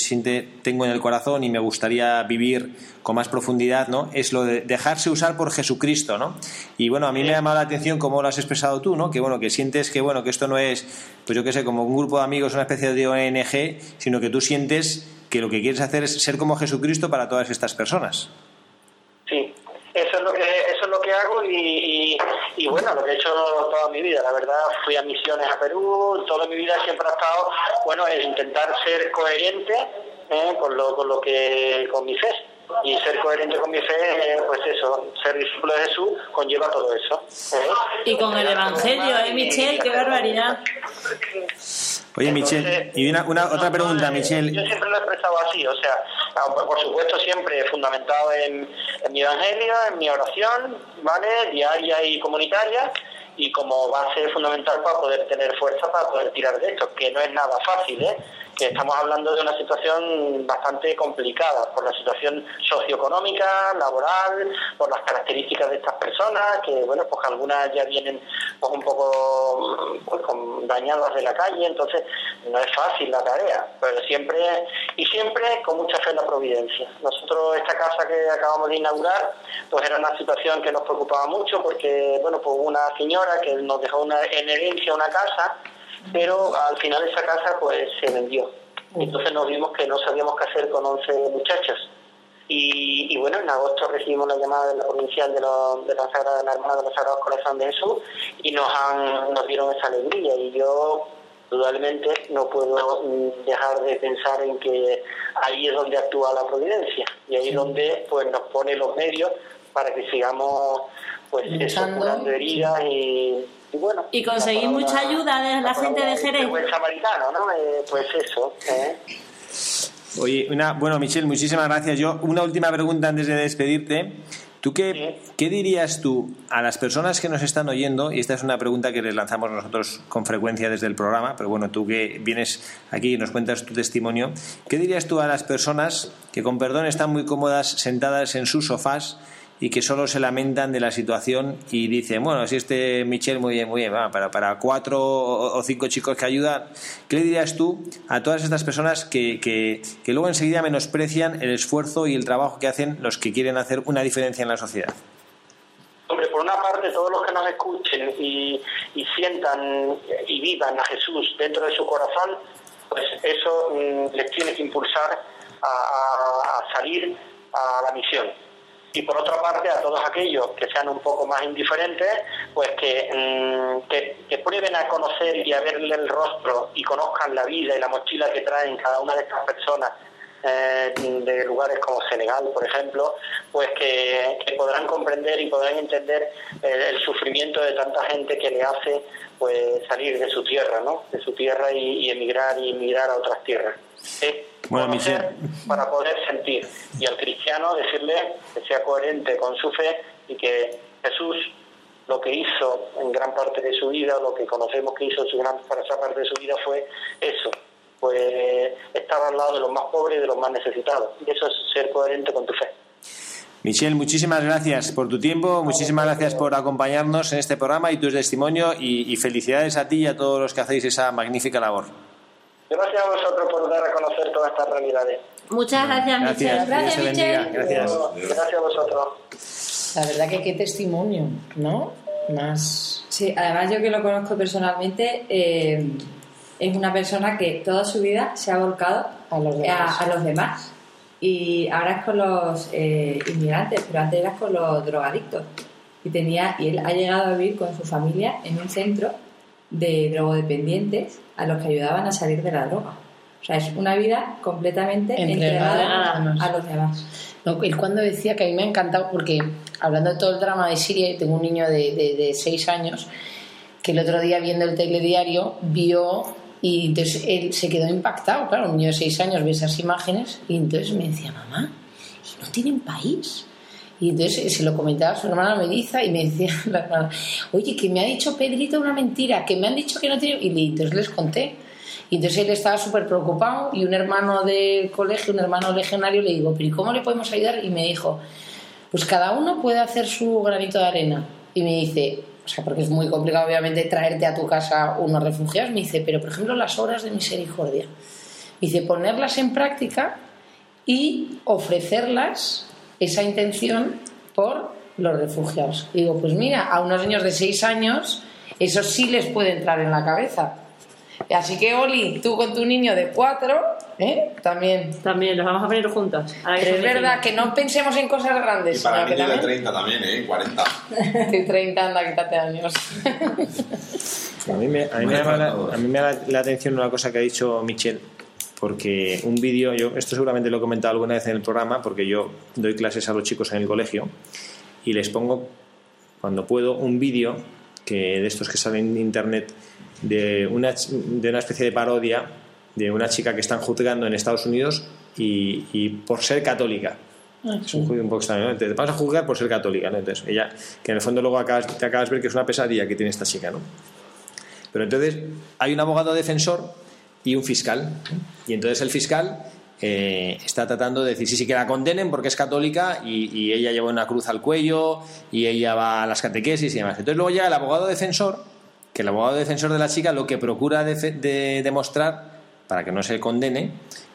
tengo en el corazón y me gustaría vivir con más profundidad, ¿no? Es lo de dejarse usar por Jesucristo, ¿no? Y bueno, a mí me ha llamado la atención cómo lo has expresado tú, ¿no? Que bueno, que sientes que bueno, que esto no es, pues yo qué sé, como un grupo de amigos, una especie de ONG, sino que tú sientes que lo que quieres hacer es ser como Jesucristo para todas estas personas. Sí, eso es lo que eso es lo que hago y, y, bueno lo que he hecho toda mi vida la verdad fui a misiones a Perú toda mi vida siempre ha estado bueno es intentar ser coherente ¿eh? con lo con lo que con mi fe y ser coherente con mi fe, pues eso, ser discípulo de Jesús conlleva todo eso. ¿eh? Y con el Evangelio, ¿eh, Michelle? ¡Qué barbaridad! Oye, Michelle, y una, otra pregunta, Michelle. Yo siempre lo he expresado así, o sea, por supuesto siempre fundamentado en, en mi Evangelio, en mi oración, ¿vale? Diaria y comunitaria, y como base fundamental para poder tener fuerza para poder tirar de esto, que no es nada fácil, ¿eh? Estamos hablando de una situación bastante complicada por la situación socioeconómica, laboral, por las características de estas personas, que bueno, pues algunas ya vienen pues, un poco pues, dañadas de la calle, entonces no es fácil la tarea, pero siempre y siempre con mucha fe en la providencia. Nosotros esta casa que acabamos de inaugurar, pues era una situación que nos preocupaba mucho porque bueno, pues una señora que nos dejó una, en herencia una casa pero al final esa casa pues se vendió. Entonces nos vimos que no sabíamos qué hacer con 11 muchachos. Y, bueno, en agosto recibimos la llamada de la provincial de, de la Sagrada de la Hermana de los Sagrados Corazón de Jesús y nos, han, nos dieron esa alegría. Y yo, indudablemente, no puedo mm, dejar de pensar en que ahí es donde actúa la providencia y ahí es donde pues, nos pone los medios para que sigamos pues eso, curando heridas y y bueno. Y conseguir mucha ayuda de la gente de Jerez. Buen samaritano, ¿no? Eh, pues eso. ¿eh? Oye, una, bueno, Michelle, muchísimas gracias. Yo, una última pregunta antes de despedirte. ¿Tú qué, qué, dirías tú a las personas que nos están oyendo? Y esta es una pregunta que les lanzamos nosotros con frecuencia desde el programa, pero bueno, tú que vienes aquí y nos cuentas tu testimonio, ¿qué dirías tú a las personas que con perdón están muy cómodas sentadas en sus sofás y que solo se lamentan de la situación y dicen, bueno, si este Michel muy bien, muy bien, para, para cuatro o cinco chicos que ayudan, ¿qué le dirías tú a todas estas personas que, que, que luego enseguida menosprecian el esfuerzo y el trabajo que hacen los que quieren hacer una diferencia en la sociedad? Hombre, por una parte, todos los que nos escuchen y, y sientan y vivan a Jesús dentro de su corazón, pues eso mm, les tiene que impulsar a salir a la misión. Y por otra parte, a todos aquellos que sean un poco más indiferentes, pues que, mm, que, que prueben a conocer y a verle el rostro y conozcan la vida y la mochila que traen cada una de estas personas eh, de lugares como Senegal, por ejemplo, pues que, podrán comprender y podrán entender eh, el sufrimiento de tanta gente que le hace pues salir de su tierra, ¿no? De su tierra y, emigrar y emigrar a otras tierras. Bueno, conocer Michel. para poder sentir y al cristiano decirle que sea coherente con su fe y que Jesús lo que hizo en gran parte de su vida, lo que conocemos que hizo en su gran para esa parte de su vida fue eso, pues estar al lado de los más pobres y de los más necesitados. Y eso es ser coherente con tu fe. Michel, muchísimas gracias por tu tiempo, muchísimas gracias por acompañarnos en este programa y tu testimonio y, y felicidades a ti y a todos los que hacéis esa magnífica labor. Gracias a vosotros por dar a conocer todas estas realidades. Muchas gracias, Michelle. Dios te bendiga. Gracias. Gracias a vosotros. La verdad que qué testimonio, ¿no? Más... Sí, además yo que lo conozco personalmente, eh, es una persona que toda su vida se ha volcado A los demás. a, a los demás. Y ahora es con los eh, inmigrantes, pero antes era con los drogadictos. Y, tenía, y él ha llegado a vivir con su familia en un centro de drogodependientes a los que ayudaban a salir de la droga. O sea, es una vida completamente Entregada entregada a los demás. No, él cuando decía que a mí me ha encantado, porque hablando de todo el drama de Siria, y tengo un niño de, de, de seis años, que el otro día viendo el telediario vio y entonces él se quedó impactado, claro, un niño de seis años ve esas imágenes y entonces me decía, mamá, ¿y no tienen país? Y entonces se lo comentaba a su hermana Melissa y me decía la hermana, oye, que me ha dicho Pedrito una mentira, que me han dicho que no tiene... Y entonces les conté. Y entonces él estaba súper preocupado y un hermano del colegio, un hermano legionario, le digo, pero ¿y cómo le podemos ayudar? Y me dijo, pues cada uno puede hacer su granito de arena. Y me dice, o sea, porque es muy complicado obviamente traerte a tu casa unos refugiados, me dice, pero por ejemplo las obras de misericordia. Me dice, ponerlas en práctica y ofrecerlas, esa intención, por los refugiados. Y digo, pues mira, a unos niños de 6 años eso sí les puede entrar en la cabeza. Así que, Oli, tú con tu niño de 4, ¿eh? también. También los vamos a poner juntos. Pero es verdad que no pensemos en cosas grandes. Y para niños de también- 30 también, ¿eh? 40. De 30, anda, quítate años. A mí me, a mí me llama la, a mí me llama la atención una cosa que ha dicho Michel, porque un vídeo, yo esto seguramente lo he comentado alguna vez en el programa, porque yo doy clases a los chicos en el colegio y les pongo, cuando puedo, un vídeo que de estos que salen en internet de una, de una especie de parodia de una chica que están juzgando en Estados Unidos y, y por ser católica. Es un juicio un poco extraño, ¿no? Te vas a juzgar por ser católica, ¿no? Entonces, ella, que en el fondo luego acabas, te acabas de ver que es una pesadilla que tiene esta chica, ¿no? Pero entonces hay un abogado defensor y un fiscal. Y entonces el fiscal eh, está tratando de decir, sí, sí, que la condenen porque es católica y, ella lleva una cruz al cuello y ella va a las catequesis y demás. Entonces luego llega el abogado defensor, que el abogado defensor de la chica lo que procura de- demostrar para que no se condene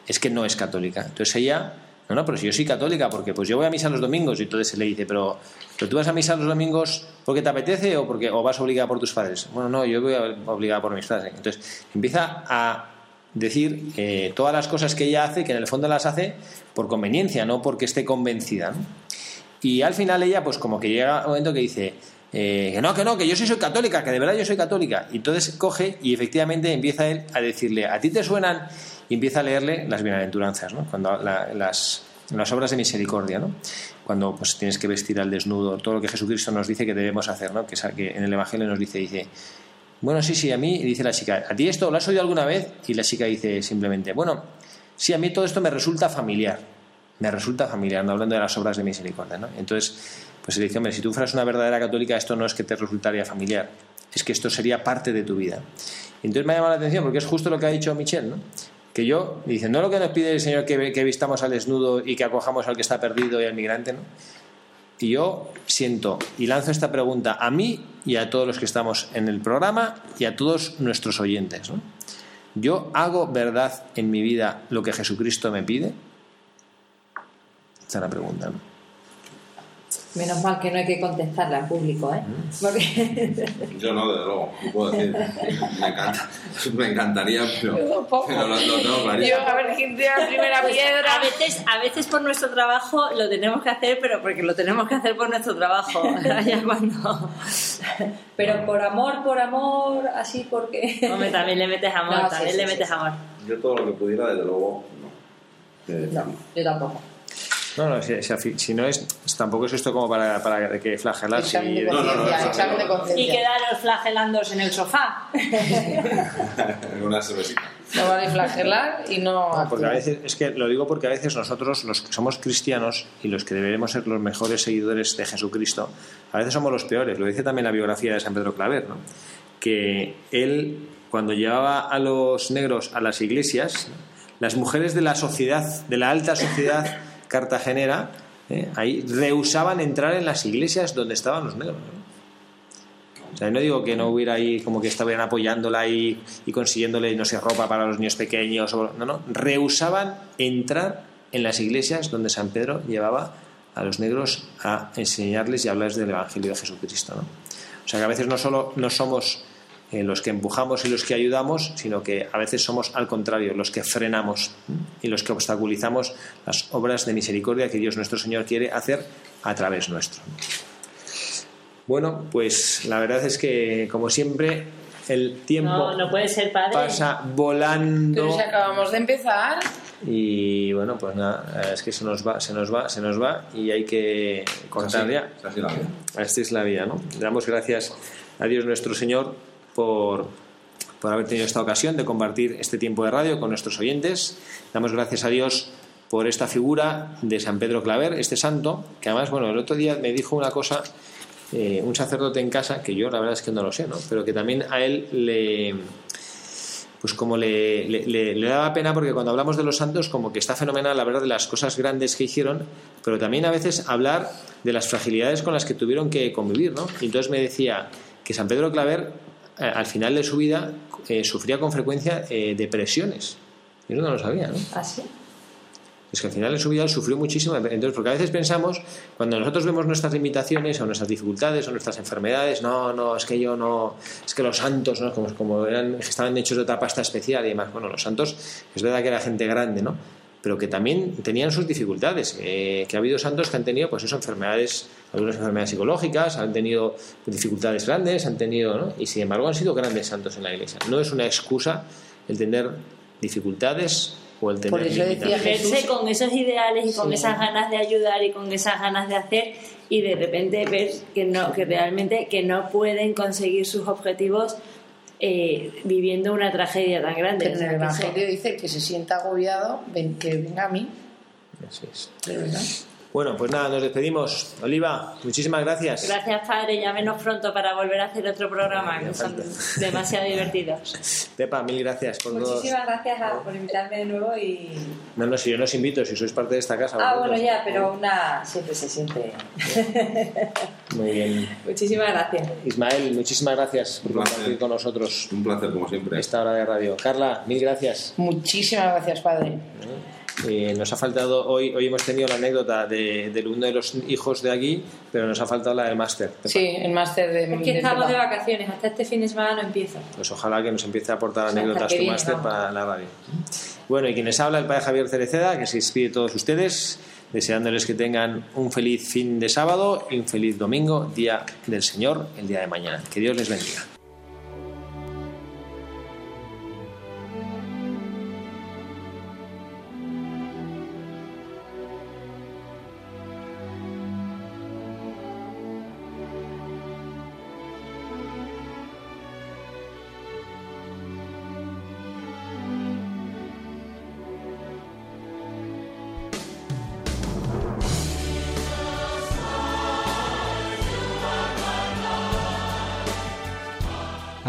es que no es católica. Entonces ella, no, no, pero si yo soy católica, porque pues yo voy a misa los domingos y entonces se le dice, pero, pero tú vas a misa los domingos porque te apetece o porque o vas obligada por tus padres. Bueno, no, yo voy obligada por mis padres. Entonces empieza a decir eh, todas las cosas que ella hace, que en el fondo las hace por conveniencia, no porque esté convencida. Y al final ella, pues como que llega un momento que dice, eh, que no, que no, que yo sí soy católica, que de verdad yo soy católica. Y entonces coge y efectivamente empieza él a decirle, ¿a ti te suenan? Y empieza a leerle las bienaventuranzas, ¿no? Cuando la- las, las obras de misericordia, ¿no? Cuando pues tienes que vestir al desnudo, todo lo que Jesucristo nos dice que debemos hacer, ¿no? Que, que en el Evangelio nos dice, dice, bueno, sí, sí, a mí, y dice la chica, ¿a ti esto lo has oído alguna vez? Y la chica dice simplemente, bueno, sí, a mí todo esto me resulta familiar. Me resulta familiar, no hablando de las obras de misericordia, ¿no? Entonces, pues se dice, hombre, si tú fueras una verdadera católica, esto no es que te resultaría familiar, es que esto sería parte de tu vida. Entonces me ha llamado la atención porque es justo lo que ha dicho Michel, ¿no? Que yo, dice, no lo que nos pide el Señor que, que vistamos al desnudo y que acojamos al que está perdido y al migrante, ¿no? Y yo siento y lanzo esta pregunta a mí y a todos los que estamos en el programa y a todos nuestros oyentes. ¿no? ¿Yo hago verdad en mi vida lo que Jesucristo me pide? Esta es la pregunta. ¿no? Menos mal que no hay que contestarla en público, ¿eh? Porque... Yo no, desde luego, puedo decir. Me, encanta, me encantaría, pero, Yo tampoco. pero lo, lo tengo Yo, a ver quién tiene la primera Pues, piedra. a veces, a veces por nuestro trabajo lo tenemos que hacer, pero porque lo tenemos que hacer por nuestro trabajo. ya cuando. Pero por amor, por amor, así porque... Hombre, también le metes amor, No, también sí, le sí, metes sí. amor. Yo todo lo que pudiera, desde luego, no. Eh, No, yo tampoco. No, no, si, si- si no es, tampoco es esto como para, para que flagelarse. De y- no, no, conciencia, no, examen de Y conciencia. quedaros flagelándose en el sofá. Una cervecita. No vale flagelar y no No, porque a veces, es que lo digo porque a veces nosotros, los que somos cristianos y los que deberemos ser los mejores seguidores de Jesucristo, a veces somos los peores. Lo dice también la biografía de San Pedro Claver, ¿no? que él, cuando llevaba a los negros a las iglesias, las mujeres de la sociedad, de la alta sociedad cartagenera, ¿eh? ahí rehusaban entrar en las iglesias donde estaban los negros. ¿no? O sea, no digo que no hubiera ahí como que estaban apoyándola y, consiguiéndole, no sé, ropa para los niños pequeños. O, no, no. Rehusaban entrar en las iglesias donde San Pedro llevaba a los negros a enseñarles y hablarles del Evangelio de Jesucristo. O sea, que a veces no solo no somos eh, los que empujamos y los que ayudamos, sino que a veces somos al contrario, los que frenamos y los que obstaculizamos las obras de misericordia que Dios nuestro Señor quiere hacer a través nuestro. Bueno, pues la verdad es que, como siempre, el tiempo No, no puede ser padre. pasa volando Pero si acabamos de empezar, y bueno, pues nada, es que se nos va, se nos va, se nos va y hay que cortar Así, ya. así la vida. Esta es la vida, ¿no? Le damos gracias a Dios nuestro Señor por, por haber tenido esta ocasión de compartir este tiempo de radio con nuestros oyentes. Damos gracias a Dios por esta figura de San Pedro Claver, este santo, que además, bueno, el otro día me dijo una cosa eh, un sacerdote en casa, que yo la verdad es que no lo sé, ¿no? Pero que también a él le pues como le, le- daba pena porque cuando hablamos de los santos como que está fenomenal hablar de las cosas grandes que hicieron, pero también a veces hablar de las fragilidades con las que tuvieron que convivir, ¿no? Entonces me decía que San Pedro Claver al final de su vida eh, sufría con frecuencia eh, depresiones. Yo no lo sabía, ¿no? ¿Así? Es que al final de su vida sufrió muchísimo. Entonces, porque a veces pensamos, cuando nosotros vemos nuestras limitaciones o nuestras dificultades o nuestras enfermedades, no, no, es que yo no, es que los santos, ¿no? como, como eran, estaban hechos de otra pasta especial y demás. Bueno, los santos, es verdad que era gente grande, ¿no? Pero que también tenían sus dificultades. eh, que ha habido santos que han tenido, pues eso, enfermedades, algunas enfermedades psicológicas, han tenido dificultades grandes, han tenido, ¿no? Y sin embargo han sido grandes santos en la iglesia. No es una excusa el tener dificultades o el tener Por eso decía limitaciones. Jesús- verse con esos ideales y con Sí. esas ganas de ayudar y con esas ganas de hacer y de repente ver que no que realmente que no pueden conseguir sus objetivos eh, viviendo una tragedia tan grande Pero en el Evangelio dice que se sienta agobiado, ven- que venga a mí. Así es. De verdad. Bueno, pues nada, nos despedimos. Oliva, muchísimas gracias. gracias padre llámenos pronto para volver a hacer otro programa que son demasiado divertidos Pepa, mil gracias por todo. Muchísimas gracias a- por invitarme de nuevo y... No, no, si yo no os invito, si sois parte de esta casa. Ah, vosotros. bueno, ya, pero una siempre se siente... Muy bien. Muchísimas gracias. Ismael, muchísimas gracias por compartir con nosotros Un placer, como siempre. esta hora de radio. Carla, mil gracias. Muchísimas gracias, Padre. Eh, nos ha faltado hoy, hoy hemos tenido la anécdota de, de uno de los hijos de aquí, pero nos ha faltado la del máster. Sí, el máster de... Es que estamos de vacaciones, hasta este fin de semana no empiezo. Pues ojalá que nos empiece a aportar anécdotas tu máster para la radio. Bueno, y quienes habla el padre Javier Cereceda, que se despide de todos ustedes, deseándoles que tengan un feliz fin de sábado y un feliz domingo, día del Señor, el día de mañana. Que Dios les bendiga.